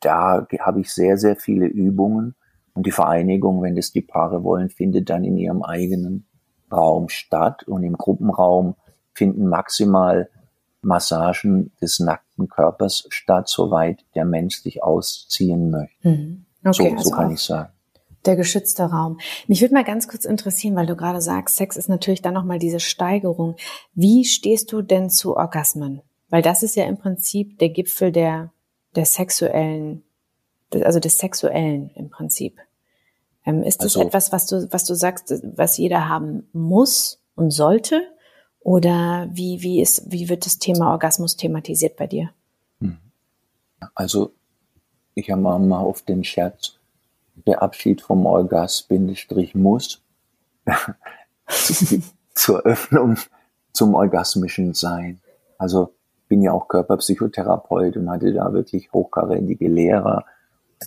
da habe ich sehr, sehr viele Übungen. Und die Vereinigung, wenn das die Paare wollen, findet dann in ihrem eigenen Raum statt. Und im Gruppenraum finden maximal Massagen des nackten Körpers statt, soweit der Mensch sich ausziehen möchte. Mhm. Okay, so, also so kann ich sagen. Der geschützte Raum. Mich würde mal ganz kurz interessieren, weil du gerade sagst, Sex ist natürlich dann nochmal diese Steigerung. Wie stehst du denn zu Orgasmen? Weil das ist ja im Prinzip der Gipfel der, der sexuellen, also des Sexuellen im Prinzip. Ähm, ist das also, etwas, was du, was du sagst, was jeder haben muss und sollte? Oder wie, wie ist, wie wird das Thema Orgasmus thematisiert bei dir? Hm. Also, ich habe mal auf den Scherz, der Abschied vom Orgas, Bindestrich muss, zur Öffnung zum orgasmischen Sein. Also, bin ja auch Körperpsychotherapeut und hatte da wirklich hochkarätige Lehrer,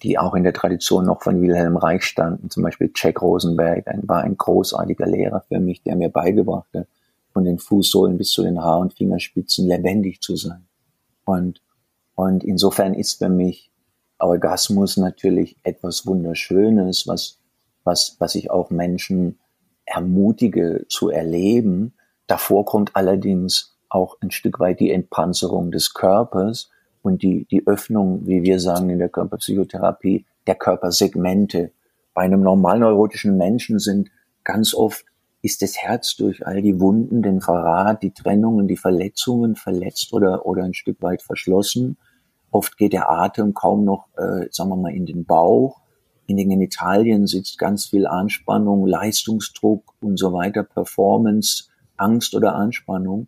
die auch in der Tradition noch von Wilhelm Reich standen. Zum Beispiel Jack Rosenberg war ein großartiger Lehrer für mich, der mir beigebrachte, von den Fußsohlen bis zu den Haar- und Fingerspitzen lebendig zu sein. Und, und insofern ist für mich Orgasmus natürlich etwas Wunderschönes, was, was, was ich auch Menschen ermutige zu erleben. Davor kommt allerdings auch ein Stück weit die Entpanzerung des Körpers und die, die Öffnung, wie wir sagen in der Körperpsychotherapie, der Körpersegmente. Bei einem normal neurotischen Menschen sind ganz oft ist das Herz durch all die Wunden, den Verrat, die Trennungen, die Verletzungen verletzt oder, oder ein Stück weit verschlossen. Oft geht der Atem kaum noch, äh, sagen wir mal, in den Bauch. In den Genitalien sitzt ganz viel Anspannung, Leistungsdruck und so weiter, Performance, Angst oder Anspannung.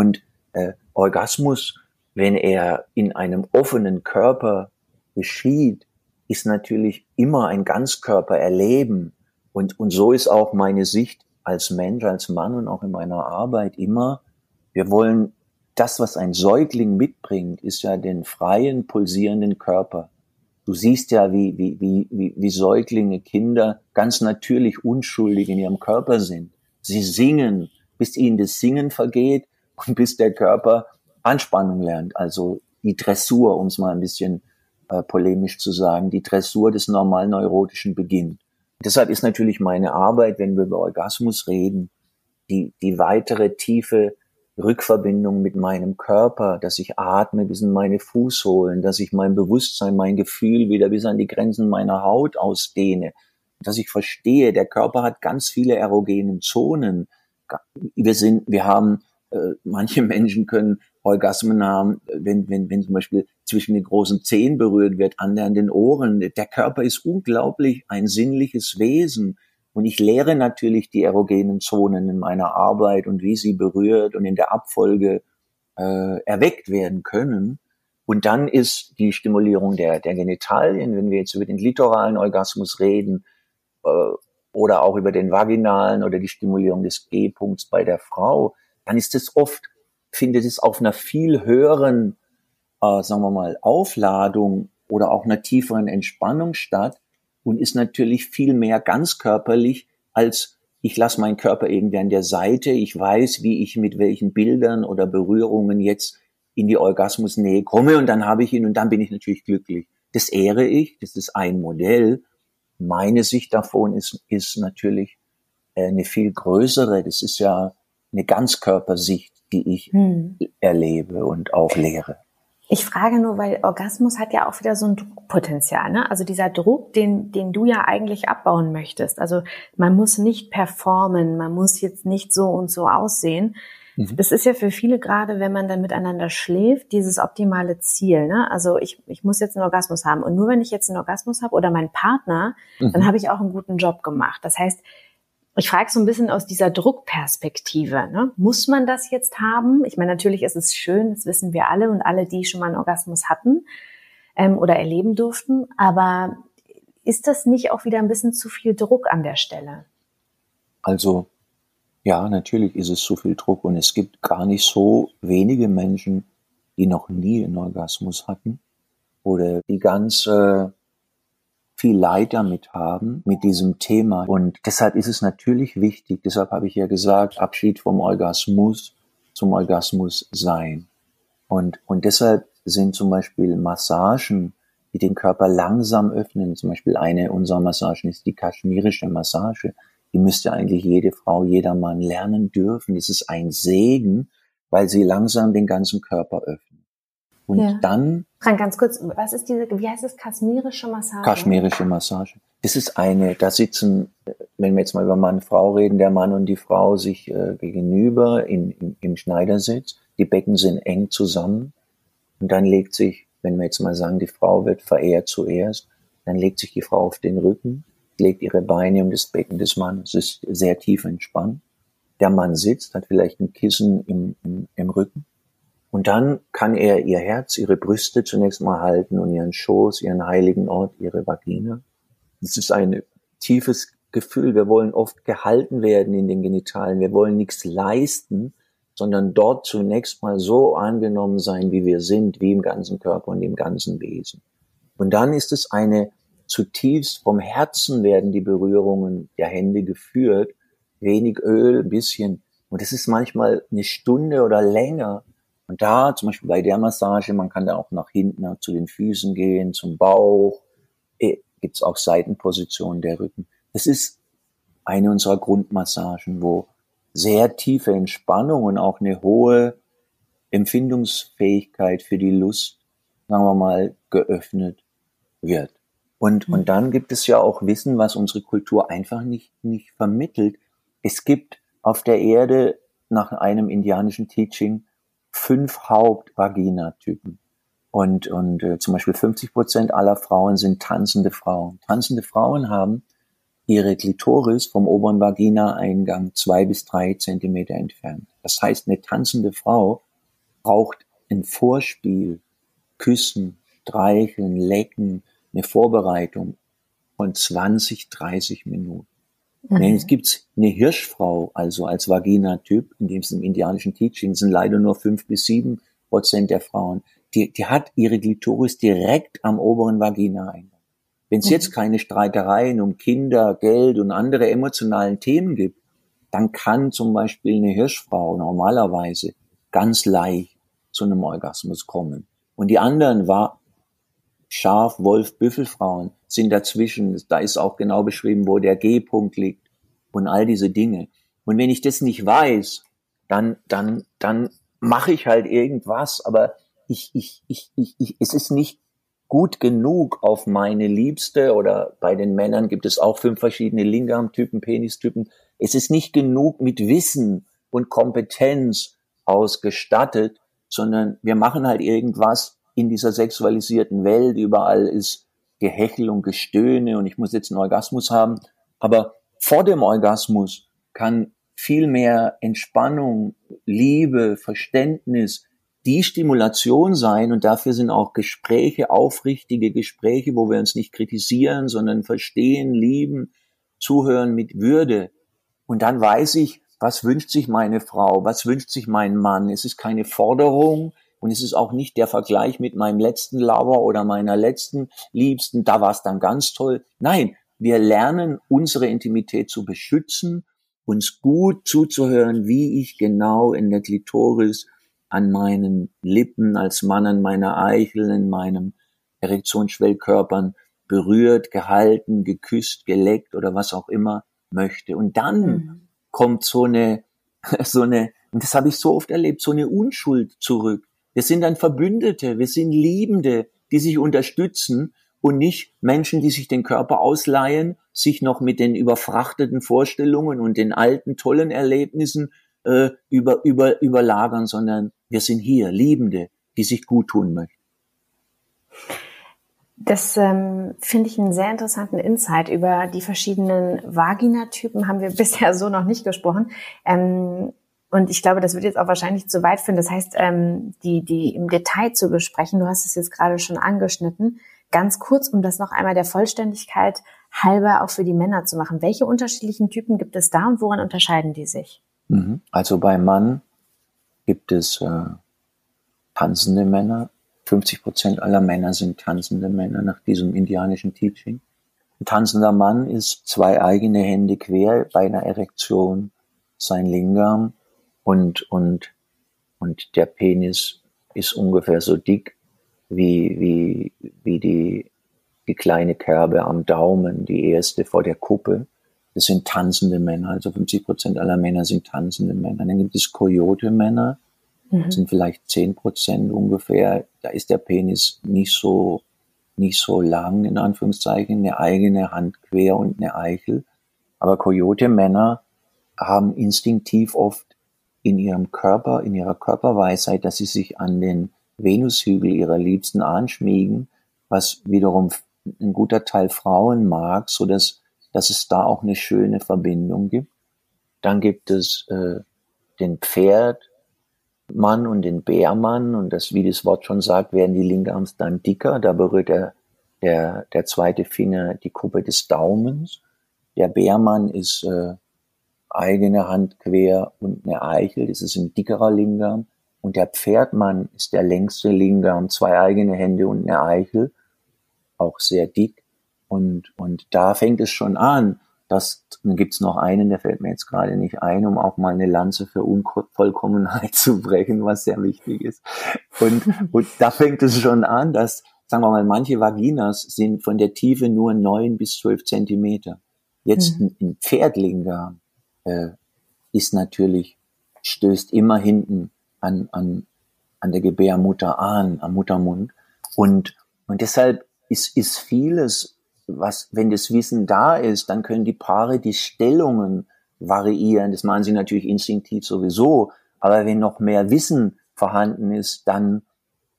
Und äh, Orgasmus wenn er in einem offenen Körper geschieht, ist natürlich immer ein Ganzkörper erleben. Und, und so ist auch meine Sicht als Mensch, als Mann und auch in meiner Arbeit immer, wir wollen das, was ein Säugling mitbringt, ist ja den freien, pulsierenden Körper. Du siehst ja, wie, wie, wie, wie, wie Säuglinge, Kinder ganz natürlich unschuldig in ihrem Körper sind. Sie singen, bis ihnen das Singen vergeht und bis der Körper Anspannung lernt, also die Dressur, um es mal ein bisschen äh, polemisch zu sagen, die Dressur des normalen neurotischen beginnt. Deshalb ist natürlich meine Arbeit, wenn wir über Orgasmus reden, die, die weitere tiefe Rückverbindung mit meinem Körper, dass ich atme bis in meine Fußsohlen, dass ich mein Bewusstsein, mein Gefühl wieder bis an die Grenzen meiner Haut ausdehne, dass ich verstehe, der Körper hat ganz viele erogenen Zonen. Wir sind, wir haben, manche Menschen können Orgasmen haben, wenn, wenn, wenn zum Beispiel zwischen den großen Zehen berührt wird, an den Ohren. Der Körper ist unglaublich ein sinnliches Wesen. Und ich lehre natürlich die erogenen Zonen in meiner Arbeit und wie sie berührt und in der Abfolge äh, erweckt werden können. Und dann ist die Stimulierung der, der Genitalien, wenn wir jetzt über den litoralen Orgasmus reden, äh, oder auch über den vaginalen oder die Stimulierung des G-Punkts bei der Frau, dann ist es oft findet es auf einer viel höheren, äh, sagen wir mal, Aufladung oder auch einer tieferen Entspannung statt und ist natürlich viel mehr ganzkörperlich als ich lasse meinen Körper irgendwie an der Seite, ich weiß, wie ich mit welchen Bildern oder Berührungen jetzt in die Orgasmusnähe komme und dann habe ich ihn und dann bin ich natürlich glücklich. Das ehre ich, das ist ein Modell. Meine Sicht davon ist, ist natürlich äh, eine viel größere, das ist ja eine Ganzkörpersicht die ich hm. erlebe und auch lehre. Ich frage nur, weil Orgasmus hat ja auch wieder so ein Druckpotenzial, ne? Also dieser Druck, den, den du ja eigentlich abbauen möchtest. Also man muss nicht performen, man muss jetzt nicht so und so aussehen. Mhm. Das ist ja für viele gerade, wenn man dann miteinander schläft, dieses optimale Ziel. Ne? Also ich, ich muss jetzt einen Orgasmus haben. Und nur wenn ich jetzt einen Orgasmus habe oder mein Partner, mhm. dann habe ich auch einen guten Job gemacht. Das heißt, ich frage so ein bisschen aus dieser Druckperspektive. Ne? Muss man das jetzt haben? Ich meine, natürlich ist es schön, das wissen wir alle und alle, die schon mal einen Orgasmus hatten ähm, oder erleben durften. Aber ist das nicht auch wieder ein bisschen zu viel Druck an der Stelle? Also ja, natürlich ist es zu viel Druck und es gibt gar nicht so wenige Menschen, die noch nie einen Orgasmus hatten oder die ganz äh, viel Leid damit haben, mit diesem Thema. Und deshalb ist es natürlich wichtig, deshalb habe ich ja gesagt, Abschied vom Orgasmus zum Orgasmus sein. Und, und deshalb sind zum Beispiel Massagen, die den Körper langsam öffnen, zum Beispiel eine unserer Massagen ist die kaschmirische Massage, die müsste eigentlich jede Frau, jeder Mann lernen dürfen. Das ist ein Segen, weil sie langsam den ganzen Körper öffnet. Und ja. dann. Frank, ganz kurz, was ist diese, wie heißt es, kaschmirische Massage? Kaschmirische Massage. Das ist eine, da sitzen, wenn wir jetzt mal über Mann und Frau reden, der Mann und die Frau sich äh, gegenüber in, in, im Schneidersitz. Die Becken sind eng zusammen. Und dann legt sich, wenn wir jetzt mal sagen, die Frau wird verehrt zuerst, dann legt sich die Frau auf den Rücken, legt ihre Beine um das Becken des Mannes, ist sehr tief entspannt. Der Mann sitzt, hat vielleicht ein Kissen im, im, im Rücken und dann kann er ihr Herz, ihre Brüste zunächst mal halten und ihren Schoß, ihren heiligen Ort, ihre Vagina. Das ist ein tiefes Gefühl. Wir wollen oft gehalten werden in den Genitalien. Wir wollen nichts leisten, sondern dort zunächst mal so angenommen sein, wie wir sind, wie im ganzen Körper und im ganzen Wesen. Und dann ist es eine zutiefst vom Herzen werden die Berührungen der Hände geführt, wenig Öl, ein bisschen. Und es ist manchmal eine Stunde oder länger, und da, zum Beispiel bei der Massage, man kann da auch nach hinten zu den Füßen gehen, zum Bauch, äh, gibt's auch Seitenpositionen der Rücken. Das ist eine unserer Grundmassagen, wo sehr tiefe Entspannung und auch eine hohe Empfindungsfähigkeit für die Lust, sagen wir mal, geöffnet wird. Und, mhm. und dann gibt es ja auch Wissen, was unsere Kultur einfach nicht, nicht vermittelt. Es gibt auf der Erde nach einem indianischen Teaching fünf Hauptvaginatypen. Und, und äh, zum Beispiel 50 Prozent aller Frauen sind tanzende Frauen. Tanzende Frauen haben ihre Klitoris vom oberen Vagina-Eingang zwei bis drei Zentimeter entfernt. Das heißt, eine tanzende Frau braucht ein Vorspiel, Küssen, Streicheln, Lecken, eine Vorbereitung von 20, 30 Minuten. Mhm. Es gibt eine Hirschfrau, also als Vagina-Typ, in dem es im indianischen Teaching sind leider nur fünf bis sieben Prozent der Frauen. Die, die hat ihre Glitoris direkt am oberen Vagina-Eingang. Wenn es mhm. jetzt keine Streitereien um Kinder, Geld und andere emotionalen Themen gibt, dann kann zum Beispiel eine Hirschfrau normalerweise ganz leicht zu einem Orgasmus kommen. Und die anderen war Schaf, Wolf, Büffelfrauen sind dazwischen. Da ist auch genau beschrieben, wo der G-Punkt liegt und all diese Dinge. Und wenn ich das nicht weiß, dann, dann, dann mache ich halt irgendwas, aber ich, ich, ich, ich, ich, es ist nicht gut genug auf meine Liebste oder bei den Männern gibt es auch fünf verschiedene Lingam-Typen, Penistypen. Es ist nicht genug mit Wissen und Kompetenz ausgestattet, sondern wir machen halt irgendwas in dieser sexualisierten Welt. Überall ist Gehechel und Gestöhne und ich muss jetzt einen Orgasmus haben. Aber vor dem Orgasmus kann viel mehr Entspannung, Liebe, Verständnis, die Stimulation sein und dafür sind auch Gespräche, aufrichtige Gespräche, wo wir uns nicht kritisieren, sondern verstehen, lieben, zuhören mit Würde. Und dann weiß ich, was wünscht sich meine Frau, was wünscht sich mein Mann. Es ist keine Forderung, und es ist auch nicht der Vergleich mit meinem letzten Lover oder meiner letzten Liebsten, da war es dann ganz toll. Nein, wir lernen unsere Intimität zu beschützen, uns gut zuzuhören, wie ich genau in der Klitoris an meinen Lippen als Mann an meiner Eichel, in meinem Erektionsschwellkörpern berührt, gehalten, geküsst, geleckt oder was auch immer möchte. Und dann mhm. kommt so eine, so eine, und das habe ich so oft erlebt, so eine Unschuld zurück. Wir sind dann Verbündete, wir sind Liebende, die sich unterstützen und nicht Menschen, die sich den Körper ausleihen, sich noch mit den überfrachteten Vorstellungen und den alten tollen Erlebnissen äh, über, über, überlagern, sondern wir sind hier Liebende, die sich gut tun möchten. Das ähm, finde ich einen sehr interessanten Insight. Über die verschiedenen Vaginatypen haben wir bisher so noch nicht gesprochen. Ähm, und ich glaube, das wird jetzt auch wahrscheinlich zu weit führen. Das heißt, ähm, die, die im Detail zu besprechen, du hast es jetzt gerade schon angeschnitten, ganz kurz, um das noch einmal der Vollständigkeit halber auch für die Männer zu machen. Welche unterschiedlichen Typen gibt es da und woran unterscheiden die sich? Mhm. Also beim Mann gibt es äh, tanzende Männer. 50 Prozent aller Männer sind tanzende Männer nach diesem indianischen Teaching. Ein tanzender Mann ist zwei eigene Hände quer bei einer Erektion, sein Lingam und, und, und der Penis ist ungefähr so dick wie, wie, wie die, die kleine Kerbe am Daumen, die erste vor der Kuppe. das sind tanzende Männer, also 50 Prozent aller Männer sind tanzende Männer. Dann gibt es Coyote-Männer, mhm. sind vielleicht 10 Prozent ungefähr. Da ist der Penis nicht so, nicht so lang, in Anführungszeichen, eine eigene Hand quer und eine Eichel. Aber Coyote-Männer haben instinktiv oft in ihrem Körper, in ihrer Körperweisheit, dass sie sich an den Venushügel ihrer Liebsten anschmiegen, was wiederum ein guter Teil Frauen mag, so dass, dass es da auch eine schöne Verbindung gibt. Dann gibt es äh, den Pferdmann und den Bärmann und das, wie das Wort schon sagt, werden die Linkarms dann dicker. Da berührt der, der, der zweite Finger die Kuppe des Daumens. Der Bärmann ist äh, eigene Hand quer und eine Eichel, das ist ein dickerer Lingam. Und der Pferdmann ist der längste Lingam, zwei eigene Hände und eine Eichel, auch sehr dick. Und, und da fängt es schon an, dass, dann gibt's noch einen, der fällt mir jetzt gerade nicht ein, um auch mal eine Lanze für Unvollkommenheit zu brechen, was sehr wichtig ist. Und, und da fängt es schon an, dass, sagen wir mal, manche Vaginas sind von der Tiefe nur neun bis zwölf Zentimeter. Jetzt mhm. ein Pferdlingam äh, ist natürlich, stößt immer hinten an, an, an der Gebärmutter an, am Muttermund. Und, und deshalb ist, ist vieles, was, wenn das Wissen da ist, dann können die Paare die Stellungen variieren. Das machen sie natürlich instinktiv sowieso. Aber wenn noch mehr Wissen vorhanden ist, dann,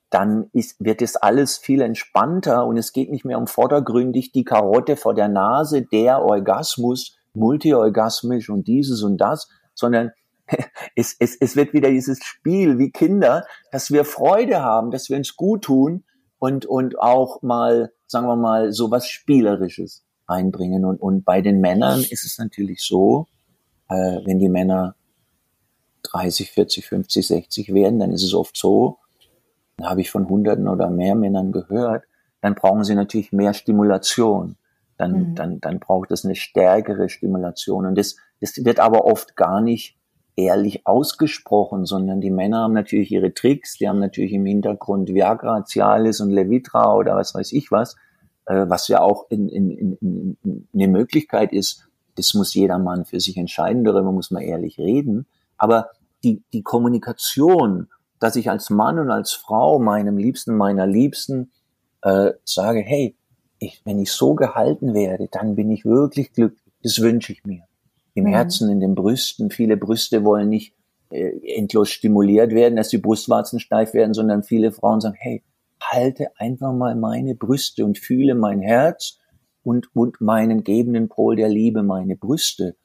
dann ist, wird es alles viel entspannter und es geht nicht mehr um vordergründig die Karotte vor der Nase, der Orgasmus, multiorgasmisch und dieses und das, sondern es, es, es wird wieder dieses Spiel wie Kinder, dass wir Freude haben, dass wir uns gut tun und, und auch mal, sagen wir mal, so was Spielerisches einbringen. Und, und bei den Männern ist es natürlich so, äh, wenn die Männer 30, 40, 50, 60 werden, dann ist es oft so, dann habe ich von Hunderten oder mehr Männern gehört, dann brauchen sie natürlich mehr Stimulation dann, mhm. dann, dann braucht es eine stärkere Stimulation. Und das, das wird aber oft gar nicht ehrlich ausgesprochen, sondern die Männer haben natürlich ihre Tricks, die haben natürlich im Hintergrund Viagra, Cialis und Levitra oder was weiß ich was, äh, was ja auch in, in, in, in eine Möglichkeit ist, das muss jeder Mann für sich entscheiden, darüber muss man ehrlich reden. Aber die, die Kommunikation, dass ich als Mann und als Frau meinem Liebsten, meiner Liebsten äh, sage, hey, ich, wenn ich so gehalten werde, dann bin ich wirklich glücklich. Das wünsche ich mir. Im mhm. Herzen, in den Brüsten. Viele Brüste wollen nicht äh, endlos stimuliert werden, dass die Brustwarzen steif werden, sondern viele Frauen sagen, hey, halte einfach mal meine Brüste und fühle mein Herz und, und meinen gebenden Pol der Liebe, meine Brüste.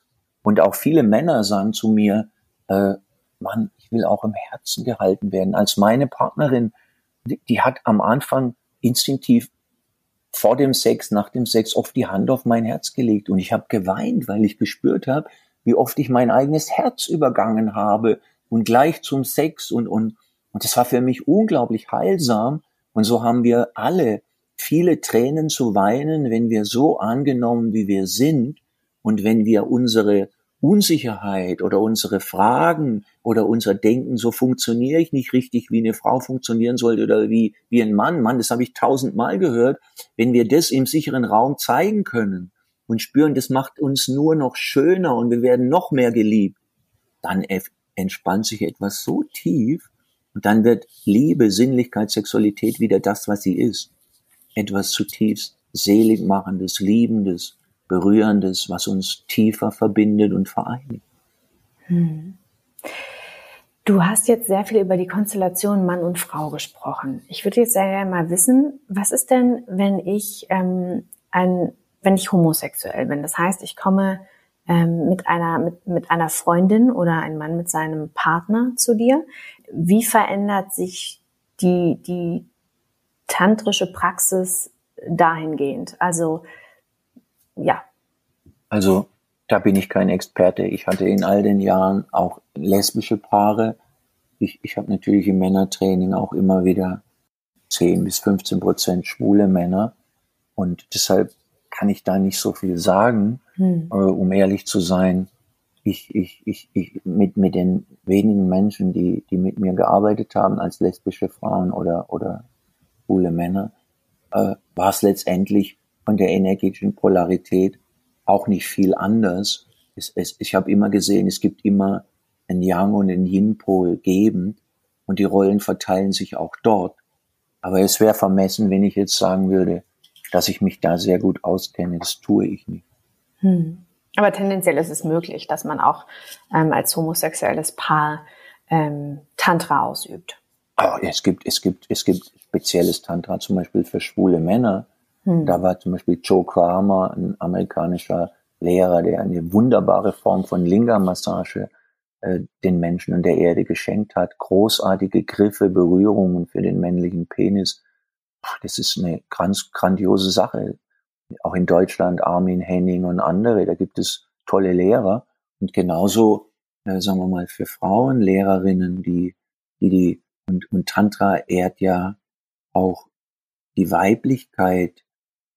Und auch viele Männer sagen zu mir, äh, Mann, ich will auch im Herzen gehalten werden. Als meine Partnerin, die, die hat am Anfang instinktiv vor dem Sex, nach dem Sex oft die Hand auf mein Herz gelegt. Und ich habe geweint, weil ich gespürt habe, wie oft ich mein eigenes Herz übergangen habe und gleich zum Sex und und und das war für mich unglaublich heilsam. Und so haben wir alle viele Tränen zu weinen, wenn wir so angenommen, wie wir sind. Und wenn wir unsere Unsicherheit oder unsere Fragen oder unser Denken, so funktioniere ich nicht richtig, wie eine Frau funktionieren sollte oder wie, wie ein Mann. Mann, das habe ich tausendmal gehört. Wenn wir das im sicheren Raum zeigen können und spüren, das macht uns nur noch schöner und wir werden noch mehr geliebt, dann entspannt sich etwas so tief und dann wird Liebe, Sinnlichkeit, Sexualität wieder das, was sie ist. Etwas zutiefst selig machendes, liebendes, Berührendes, was uns tiefer verbindet und vereinigt. Hm. Du hast jetzt sehr viel über die Konstellation Mann und Frau gesprochen. Ich würde jetzt sehr gerne mal wissen, was ist denn, wenn ich ähm, ein, wenn ich homosexuell bin? Das heißt, ich komme ähm, mit einer mit, mit einer Freundin oder ein Mann mit seinem Partner zu dir. Wie verändert sich die die tantrische Praxis dahingehend? Also ja. Also da bin ich kein Experte. Ich hatte in all den Jahren auch lesbische Paare. Ich, ich habe natürlich im Männertraining auch immer wieder 10 bis 15 Prozent schwule Männer. Und deshalb kann ich da nicht so viel sagen, hm. äh, um ehrlich zu sein. Ich, ich, ich, ich, mit, mit den wenigen Menschen, die, die mit mir gearbeitet haben als lesbische Frauen oder, oder schwule Männer, äh, war es letztendlich von der energetischen Polarität auch nicht viel anders. Es, es, ich habe immer gesehen, es gibt immer ein Yang und ein Yin-Pol gebend und die Rollen verteilen sich auch dort. Aber es wäre vermessen, wenn ich jetzt sagen würde, dass ich mich da sehr gut auskenne. Das tue ich nicht. Hm. Aber tendenziell ist es möglich, dass man auch ähm, als homosexuelles Paar ähm, Tantra ausübt. Oh, es gibt, es gibt, es gibt spezielles Tantra, zum Beispiel für schwule Männer. Hm. Da war zum Beispiel Joe Kramer, ein amerikanischer Lehrer, der eine wunderbare Form von Linga-Massage äh, den Menschen und der Erde geschenkt hat. Großartige Griffe, Berührungen für den männlichen Penis. Das ist eine ganz grandiose Sache. Auch in Deutschland Armin Henning und andere, da gibt es tolle Lehrer. Und genauso, äh, sagen wir mal, für Frauen, Lehrerinnen, die, die, die, und, und Tantra ehrt ja auch die Weiblichkeit,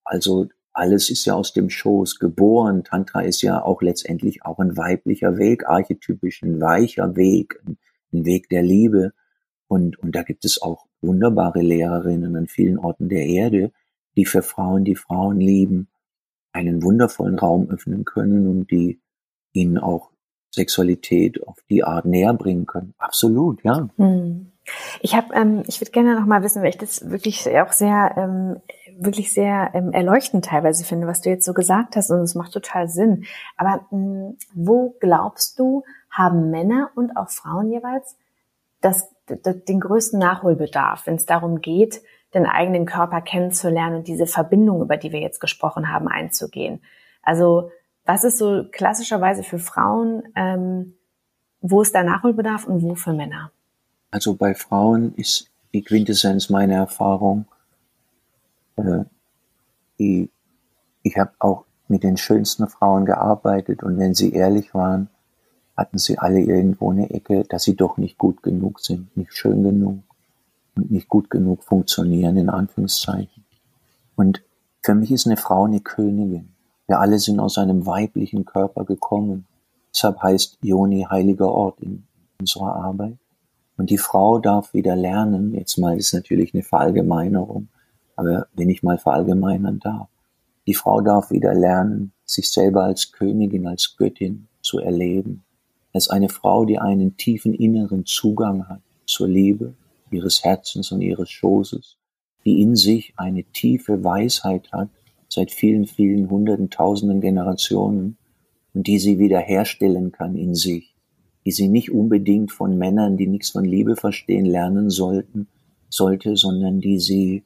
also alles ist ja aus dem Schoß geboren. Tantra ist ja auch letztendlich auch ein weiblicher Weg, archetypisch ein weicher Weg, ein Weg der Liebe. Und, und da gibt es auch wunderbare Lehrerinnen an vielen Orten der Erde, die für Frauen, die Frauen lieben, einen wundervollen Raum öffnen können und die ihnen auch Sexualität auf die Art näher bringen können. Absolut, ja. Hm. Ich habe, ähm, ich würde gerne noch mal wissen, weil ich das wirklich auch sehr ähm, wirklich sehr ähm, erleuchtend teilweise finde, was du jetzt so gesagt hast und es macht total Sinn. Aber mh, hm, wo glaubst du, haben Männer und auch Frauen jeweils das, das, den größten Nachholbedarf, wenn es darum geht, den eigenen Körper kennenzulernen und diese Verbindung, über die wir jetzt gesprochen haben, einzugehen? Also was ist so klassischerweise für Frauen, ähm, wo ist der Nachholbedarf und wo für Männer? Also bei Frauen ist die Quintessenz meiner Erfahrung, äh, die, ich habe auch mit den schönsten Frauen gearbeitet und wenn sie ehrlich waren, hatten sie alle irgendwo eine Ecke, dass sie doch nicht gut genug sind, nicht schön genug und nicht gut genug funktionieren, in Anführungszeichen. Und für mich ist eine Frau eine Königin. Wir alle sind aus einem weiblichen Körper gekommen. Deshalb heißt Joni heiliger Ort in unserer Arbeit. Und die Frau darf wieder lernen, jetzt mal ist natürlich eine Verallgemeinerung, aber wenn ich mal verallgemeinern darf, die Frau darf wieder lernen, sich selber als Königin, als Göttin zu erleben. Als eine Frau, die einen tiefen inneren Zugang hat zur Liebe ihres Herzens und ihres Schoßes, die in sich eine tiefe Weisheit hat, seit vielen, vielen hunderten, tausenden Generationen, und die sie wiederherstellen kann in sich, die sie nicht unbedingt von Männern, die nichts von Liebe verstehen, lernen sollten, sollte, sondern die sie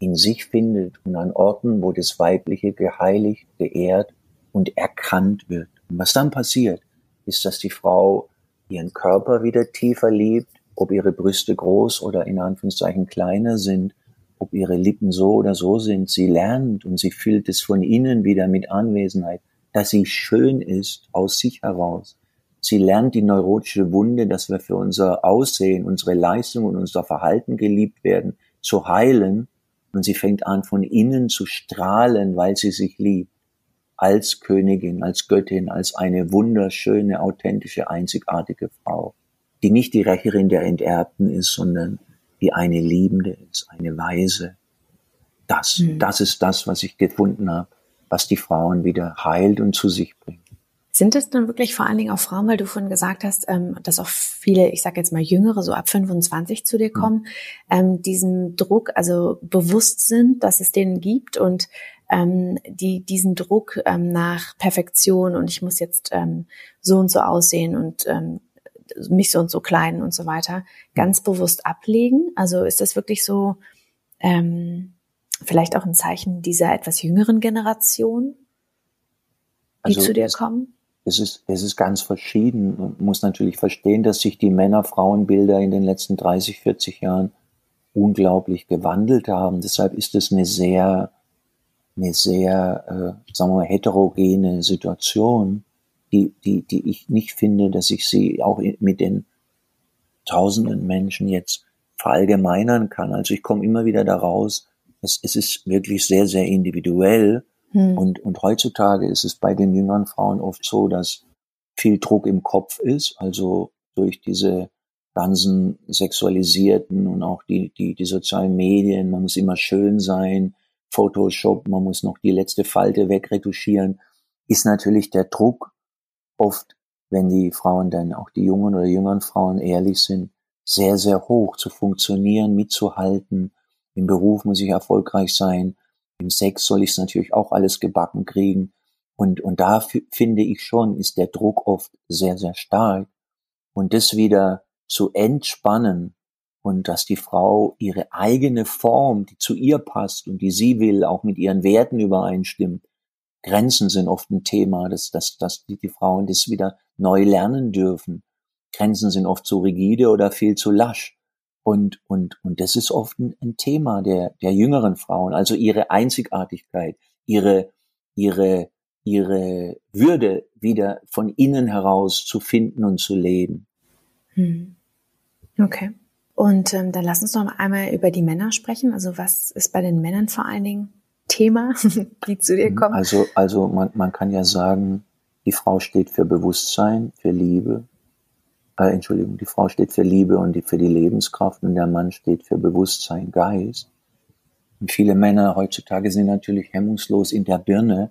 in sich findet und an Orten, wo das Weibliche geheiligt, geehrt und erkannt wird. Und was dann passiert, ist, dass die Frau ihren Körper wieder tiefer liebt, ob ihre Brüste groß oder in Anführungszeichen kleiner sind, ob ihre Lippen so oder so sind. Sie lernt und sie fühlt es von innen wieder mit Anwesenheit, dass sie schön ist aus sich heraus. Sie lernt die neurotische Wunde, dass wir für unser Aussehen, unsere Leistung und unser Verhalten geliebt werden, zu heilen und sie fängt an von innen zu strahlen, weil sie sich liebt. Als Königin, als Göttin, als eine wunderschöne, authentische, einzigartige Frau, die nicht die Rächerin der Enterbten ist, sondern die eine Liebende ist, eine Weise. Das, mhm. das ist das, was ich gefunden habe, was die Frauen wieder heilt und zu sich bringt. Sind es dann wirklich vor allen Dingen auch Frauen, weil du vorhin gesagt hast, ähm, dass auch viele, ich sage jetzt mal Jüngere, so ab 25 zu dir mhm. kommen, ähm, diesen Druck, also bewusst sind, dass es den gibt und ähm, die diesen Druck ähm, nach Perfektion und ich muss jetzt so und so aussehen und mich so und so klein und so weiter ganz bewusst ablegen? Also ist das wirklich so vielleicht auch ein Zeichen dieser etwas jüngeren Generation, die also zu dir kommen? Es ist, es ist ganz verschieden. Man muss natürlich verstehen, dass sich die Männer-Frauen-Bilder in den letzten 30, 40 Jahren unglaublich gewandelt haben. Deshalb ist es eine sehr, eine sehr, äh, sagen wir mal, heterogene Situation, die, die, die ich nicht finde, dass ich sie auch mit den tausenden Menschen jetzt verallgemeinern kann. Also ich komme immer wieder daraus, es, es ist wirklich sehr, sehr individuell hm. Und, und heutzutage ist es bei den jüngeren Frauen oft so, dass viel Druck im Kopf ist, also durch diese ganzen sexualisierten und auch die, die, die sozialen Medien, man muss immer schön sein, Photoshop, man muss noch die letzte Falte wegretuschieren. ist natürlich der Druck oft, wenn die Frauen dann, auch die jungen oder jüngeren Frauen ehrlich sind, sehr, sehr hoch zu funktionieren, mitzuhalten. Im Beruf muss ich erfolgreich sein. Im Sex soll ich es natürlich auch alles gebacken kriegen. Und, und da finde ich schon, ist der Druck oft sehr, sehr stark. Und das wieder zu entspannen und dass die Frau ihre eigene Form, die zu ihr passt und die sie will, auch mit ihren Werten übereinstimmt. Grenzen sind oft ein Thema, dass, dass, dass die, die Frauen das wieder neu lernen dürfen. Grenzen sind oft zu rigide oder viel zu lasch. Und, und, und das ist oft ein, Thema der, der jüngeren Frauen, also ihre Einzigartigkeit, ihre, ihre, ihre Würde wieder von innen heraus zu finden und zu leben. Hm. Okay. Und ähm, dann lass uns noch einmal über die Männer sprechen. Also was ist bei den Männern vor allen Dingen Thema, die zu dir kommen? Also, also man, man kann ja sagen, die Frau steht für Bewusstsein, für Liebe. Äh, Entschuldigung, die Frau steht für Liebe und die, für die Lebenskraft und der Mann steht für Bewusstsein, Geist. Und viele Männer heutzutage sind natürlich hemmungslos in der Birne,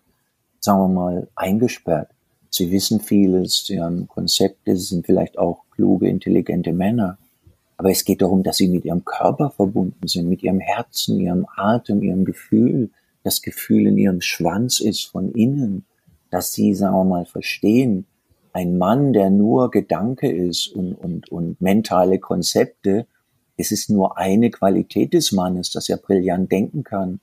sagen wir mal, eingesperrt. Sie wissen vieles, sie haben Konzepte, sie sind vielleicht auch kluge, intelligente Männer. Aber es geht darum, dass sie mit ihrem Körper verbunden sind, mit ihrem Herzen, ihrem Atem, ihrem Gefühl. Das Gefühl in ihrem Schwanz ist von innen, dass sie, sagen wir mal, verstehen, ein Mann, der nur Gedanke ist und, und, und mentale Konzepte, es ist nur eine Qualität des Mannes, dass er brillant denken kann.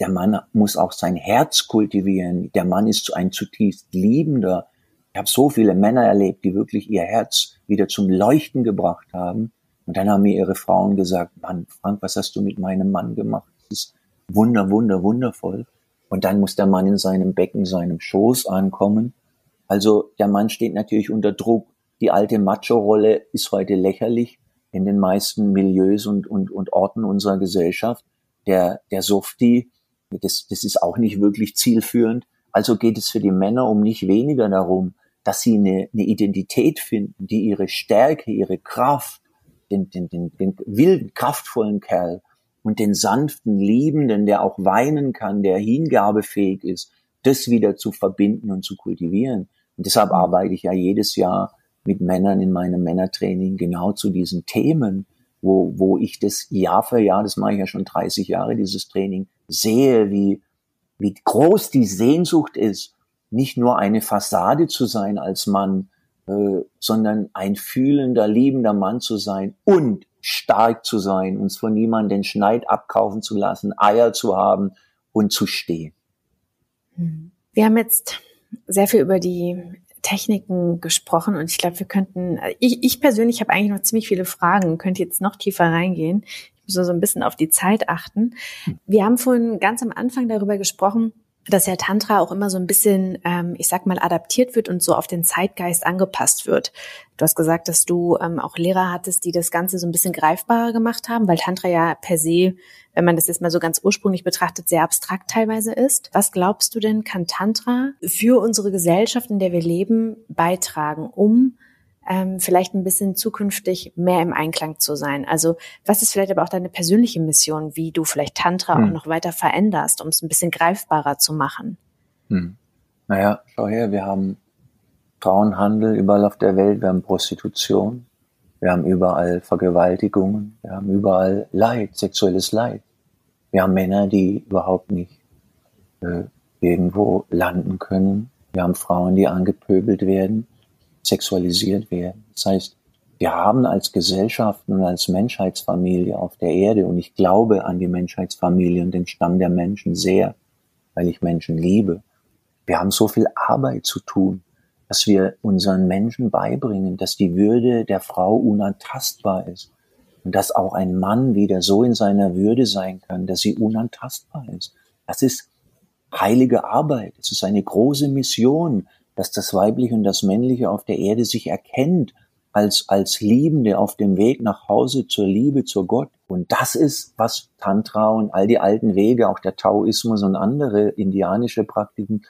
Der Mann muss auch sein Herz kultivieren. Der Mann ist ein zutiefst liebender. Ich habe so viele Männer erlebt, die wirklich ihr Herz wieder zum Leuchten gebracht haben und dann haben mir ihre Frauen gesagt, Mann, Frank, was hast du mit meinem Mann gemacht? Das ist wunder, wunder, wundervoll. Und dann muss der Mann in seinem Becken, seinem Schoß ankommen. Also der Mann steht natürlich unter Druck. Die alte Macho-Rolle ist heute lächerlich in den meisten Milieus und, und, und Orten unserer Gesellschaft. Der, der Softie, das, das ist auch nicht wirklich zielführend. Also geht es für die Männer um nicht weniger darum, dass sie eine, eine Identität finden, die ihre Stärke, ihre Kraft, den, den, den, den wilden, kraftvollen Kerl und den sanften, liebenden, der auch weinen kann, der hingabefähig ist, das wieder zu verbinden und zu kultivieren. Und deshalb arbeite ich ja jedes Jahr mit Männern in meinem Männertraining genau zu diesen Themen, wo, wo ich das Jahr für Jahr, das mache ich ja schon 30 Jahre, dieses Training, sehe, wie, wie groß die Sehnsucht ist, nicht nur eine Fassade zu sein als Mann, äh, sondern ein fühlender, liebender Mann zu sein und stark zu sein, uns von niemandem den Schneid abkaufen zu lassen, Eier zu haben und zu stehen. Hm. Wir haben jetzt sehr viel über die Techniken gesprochen und ich glaube, wir könnten, ich, ich persönlich habe eigentlich noch ziemlich viele Fragen, könnte jetzt noch tiefer reingehen. Ich muss so ein bisschen auf die Zeit achten. Hm. Wir haben vorhin ganz am Anfang darüber gesprochen, dass ja Tantra auch immer so ein bisschen, ähm, ich sag mal, adaptiert wird und so auf den Zeitgeist angepasst wird. Du hast gesagt, dass du ähm, auch Lehrer hattest, die das Ganze so ein bisschen greifbarer gemacht haben, weil Tantra ja per se, wenn man das jetzt mal so ganz ursprünglich betrachtet, sehr abstrakt teilweise ist. Was glaubst du denn, kann Tantra für unsere Gesellschaft, in der wir leben, beitragen, um ähm, vielleicht ein bisschen zukünftig mehr im Einklang zu sein. Also was ist vielleicht aber auch deine persönliche Mission, wie du vielleicht Tantra hm. auch noch weiter veränderst, um es ein bisschen greifbarer zu machen? Hm. Naja, schau her, wir haben Frauenhandel überall auf der Welt, wir haben Prostitution, wir haben überall Vergewaltigungen, wir haben überall Leid, sexuelles Leid. Wir haben Männer, die überhaupt nicht äh, irgendwo landen können. Wir haben Frauen, die angepöbelt werden sexualisiert werden. Das heißt, wir haben als Gesellschaft und als Menschheitsfamilie auf der Erde, und ich glaube an die Menschheitsfamilie und den Stamm der Menschen sehr, weil ich Menschen liebe, wir haben so viel Arbeit zu tun, dass wir unseren Menschen beibringen, dass die Würde der Frau unantastbar ist und dass auch ein Mann wieder so in seiner Würde sein kann, dass sie unantastbar ist. Das ist heilige Arbeit. Es ist eine große Mission, dass das Weibliche und das Männliche auf der Erde sich erkennt als, als Liebende auf dem Weg nach Hause zur Liebe, zur Gott. Und das ist, was Tantra und all die alten Wege, auch der Taoismus und andere indianische Praktiken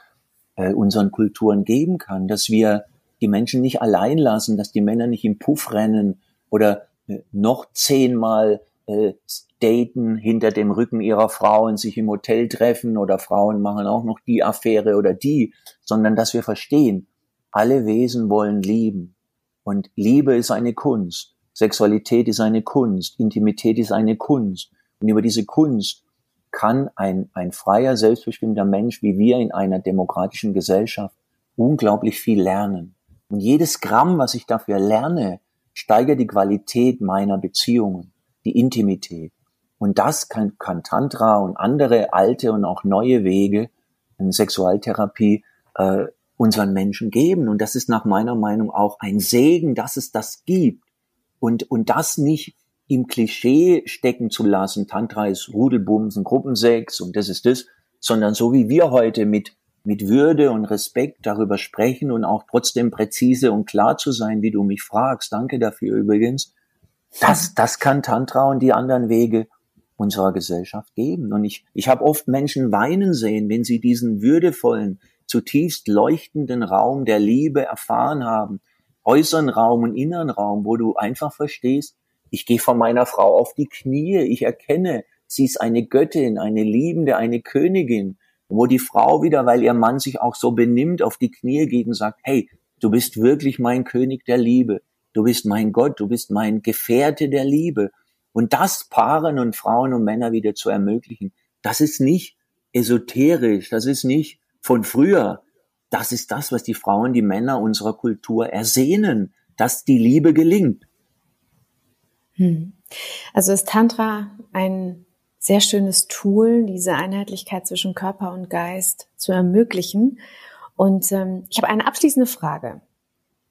äh, unseren Kulturen geben kann, dass wir die Menschen nicht allein lassen, dass die Männer nicht im Puff rennen oder äh, noch zehnmal äh, daten hinter dem Rücken ihrer Frauen, sich im Hotel treffen oder Frauen machen auch noch die Affäre oder die, sondern dass wir verstehen, alle Wesen wollen lieben. Und Liebe ist eine Kunst. Sexualität ist eine Kunst. Intimität ist eine Kunst. Und über diese Kunst kann ein, ein freier, selbstbestimmter Mensch wie wir in einer demokratischen Gesellschaft unglaublich viel lernen. Und jedes Gramm, was ich dafür lerne, steigert die Qualität meiner Beziehungen, die Intimität. Und das kann, kann Tantra und andere alte und auch neue Wege in Sexualtherapie äh, unseren Menschen geben. Und das ist nach meiner Meinung auch ein Segen, dass es das gibt. Und, und das nicht im Klischee stecken zu lassen, Tantra ist Rudelbumsen, Gruppensex und das ist das, sondern so wie wir heute mit, mit Würde und Respekt darüber sprechen und auch trotzdem präzise und klar zu sein, wie du mich fragst, danke dafür übrigens, das, das kann Tantra und die anderen Wege unserer Gesellschaft geben. Und ich, ich habe oft Menschen weinen sehen, wenn sie diesen würdevollen, zutiefst leuchtenden Raum der Liebe erfahren haben, äußeren Raum und inneren Raum, wo du einfach verstehst, ich gehe vor meiner Frau auf die Knie, ich erkenne, sie ist eine Göttin, eine Liebende, eine Königin, wo die Frau wieder, weil ihr Mann sich auch so benimmt, auf die Knie geht und sagt, hey, du bist wirklich mein König der Liebe, du bist mein Gott, du bist mein Gefährte der Liebe. Und das Paaren und Frauen und Männer wieder zu ermöglichen, das ist nicht esoterisch, das ist nicht von früher. Das ist das, was die Frauen, die Männer unserer Kultur ersehnen, dass die Liebe gelingt. Hm. Also ist Tantra ein sehr schönes Tool, diese Einheitlichkeit zwischen Körper und Geist zu ermöglichen. Und ähm, ich habe eine abschließende Frage.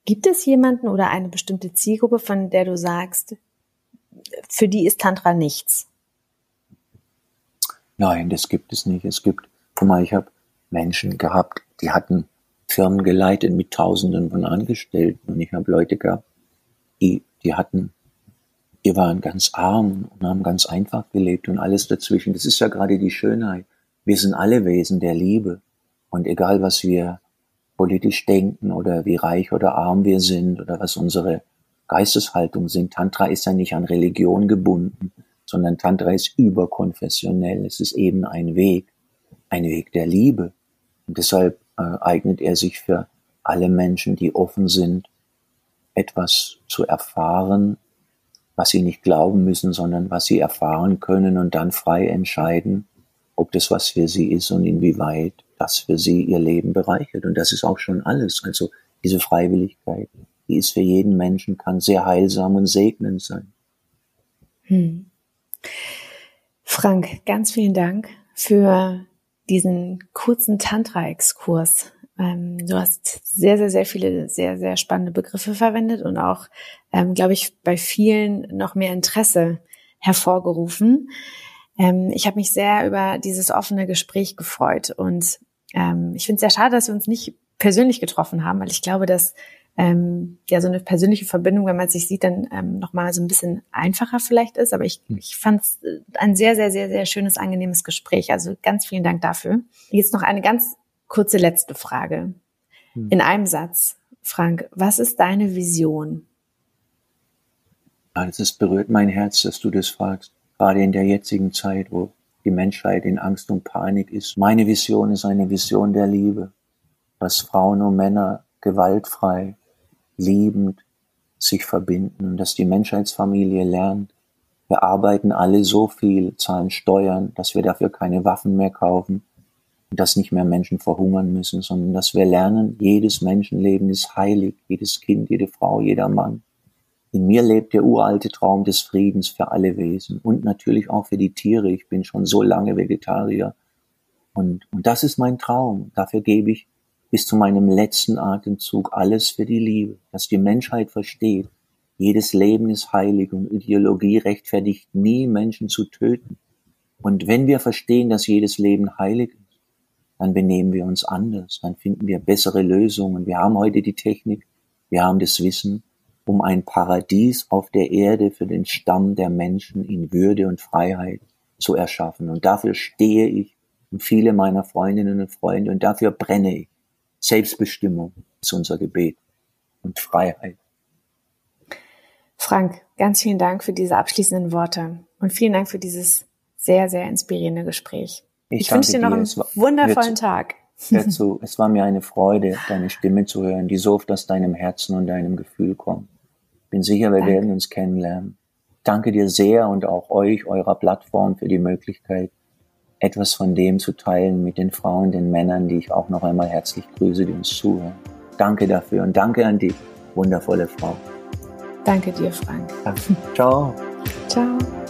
Gibt es jemanden oder eine bestimmte Zielgruppe, von der du sagst, für die ist Tantra nichts? Nein, das gibt es nicht. Es gibt, guck mal, ich habe Menschen gehabt, die hatten Firmen geleitet mit Tausenden von Angestellten und ich habe Leute gehabt, die, die hatten, die waren ganz arm und haben ganz einfach gelebt und alles dazwischen. Das ist ja gerade die Schönheit. Wir sind alle Wesen der Liebe und egal was wir politisch denken oder wie reich oder arm wir sind oder was unsere Geisteshaltung sind, Tantra ist ja nicht an Religion gebunden, sondern Tantra ist überkonfessionell. Es ist eben ein Weg, ein Weg der Liebe. Und deshalb äh, eignet er sich für alle Menschen, die offen sind, etwas zu erfahren, was sie nicht glauben müssen, sondern was sie erfahren können und dann frei entscheiden, ob das was für sie ist und inwieweit das für sie ihr Leben bereichert. Und das ist auch schon alles. Also diese Freiwilligkeit, die ist für jeden Menschen, kann sehr heilsam und segnend sein. Hm. Frank, ganz vielen Dank für diesen kurzen Tantra-Exkurs. Ähm, du hast sehr, sehr, sehr viele sehr, sehr spannende Begriffe verwendet und auch, ähm, glaube ich, bei vielen noch mehr Interesse hervorgerufen. Ähm, ich habe mich sehr über dieses offene Gespräch gefreut und ähm, ich finde es sehr schade, dass wir uns nicht persönlich getroffen haben, weil ich glaube, dass ähm, ja so eine persönliche Verbindung, wenn man sich sieht, dann ähm, nochmal so ein bisschen einfacher vielleicht ist. Aber ich, hm. ich fand es äh, ein sehr, sehr, sehr, sehr schönes, angenehmes Gespräch. Also ganz vielen Dank dafür. Jetzt noch eine ganz kurze letzte Frage. Hm. In einem Satz, Frank, was ist deine Vision? Es berührt mein Herz, dass du das fragst. Gerade in der jetzigen Zeit, wo die Menschheit in Angst und Panik ist. Meine Vision ist eine Vision der Liebe, dass Frauen und Männer gewaltfrei liebend sich verbinden und dass die Menschheitsfamilie lernt, wir arbeiten alle so viel, zahlen Steuern, dass wir dafür keine Waffen mehr kaufen und dass nicht mehr Menschen verhungern müssen, sondern dass wir lernen, jedes Menschenleben ist heilig, jedes Kind, jede Frau, jeder Mann. In mir lebt der uralte Traum des Friedens für alle Wesen und natürlich auch für die Tiere. Ich bin schon so lange Vegetarier. Und, und das ist mein Traum. Dafür gebe ich bis zu meinem letzten Atemzug alles für die Liebe, dass die Menschheit versteht, jedes Leben ist heilig und Ideologie rechtfertigt nie, Menschen zu töten. Und wenn wir verstehen, dass jedes Leben heilig ist, dann benehmen wir uns anders, dann finden wir bessere Lösungen. Wir haben heute die Technik, wir haben das Wissen, um ein Paradies auf der Erde für den Stamm der Menschen in Würde und Freiheit zu erschaffen. Und dafür stehe ich und viele meiner Freundinnen und Freunde und dafür brenne ich. Selbstbestimmung ist unser Gebet und Freiheit. Frank, ganz vielen Dank für diese abschließenden Worte und vielen Dank für dieses sehr, sehr inspirierende Gespräch. Ich, ich wünsche dir noch einen war, wundervollen zu, Tag. Dazu, es war mir eine Freude, deine Stimme zu hören, die so oft aus deinem Herzen und deinem Gefühl kommt. Bin sicher, wir Danke. werden uns kennenlernen. Danke dir sehr und auch euch, eurer Plattform für die Möglichkeit, etwas von dem zu teilen mit den Frauen, den Männern, die ich auch noch einmal herzlich grüße, die uns zuhören. Danke dafür und danke an die wundervolle Frau. Danke dir, Frank. Ciao. Ciao.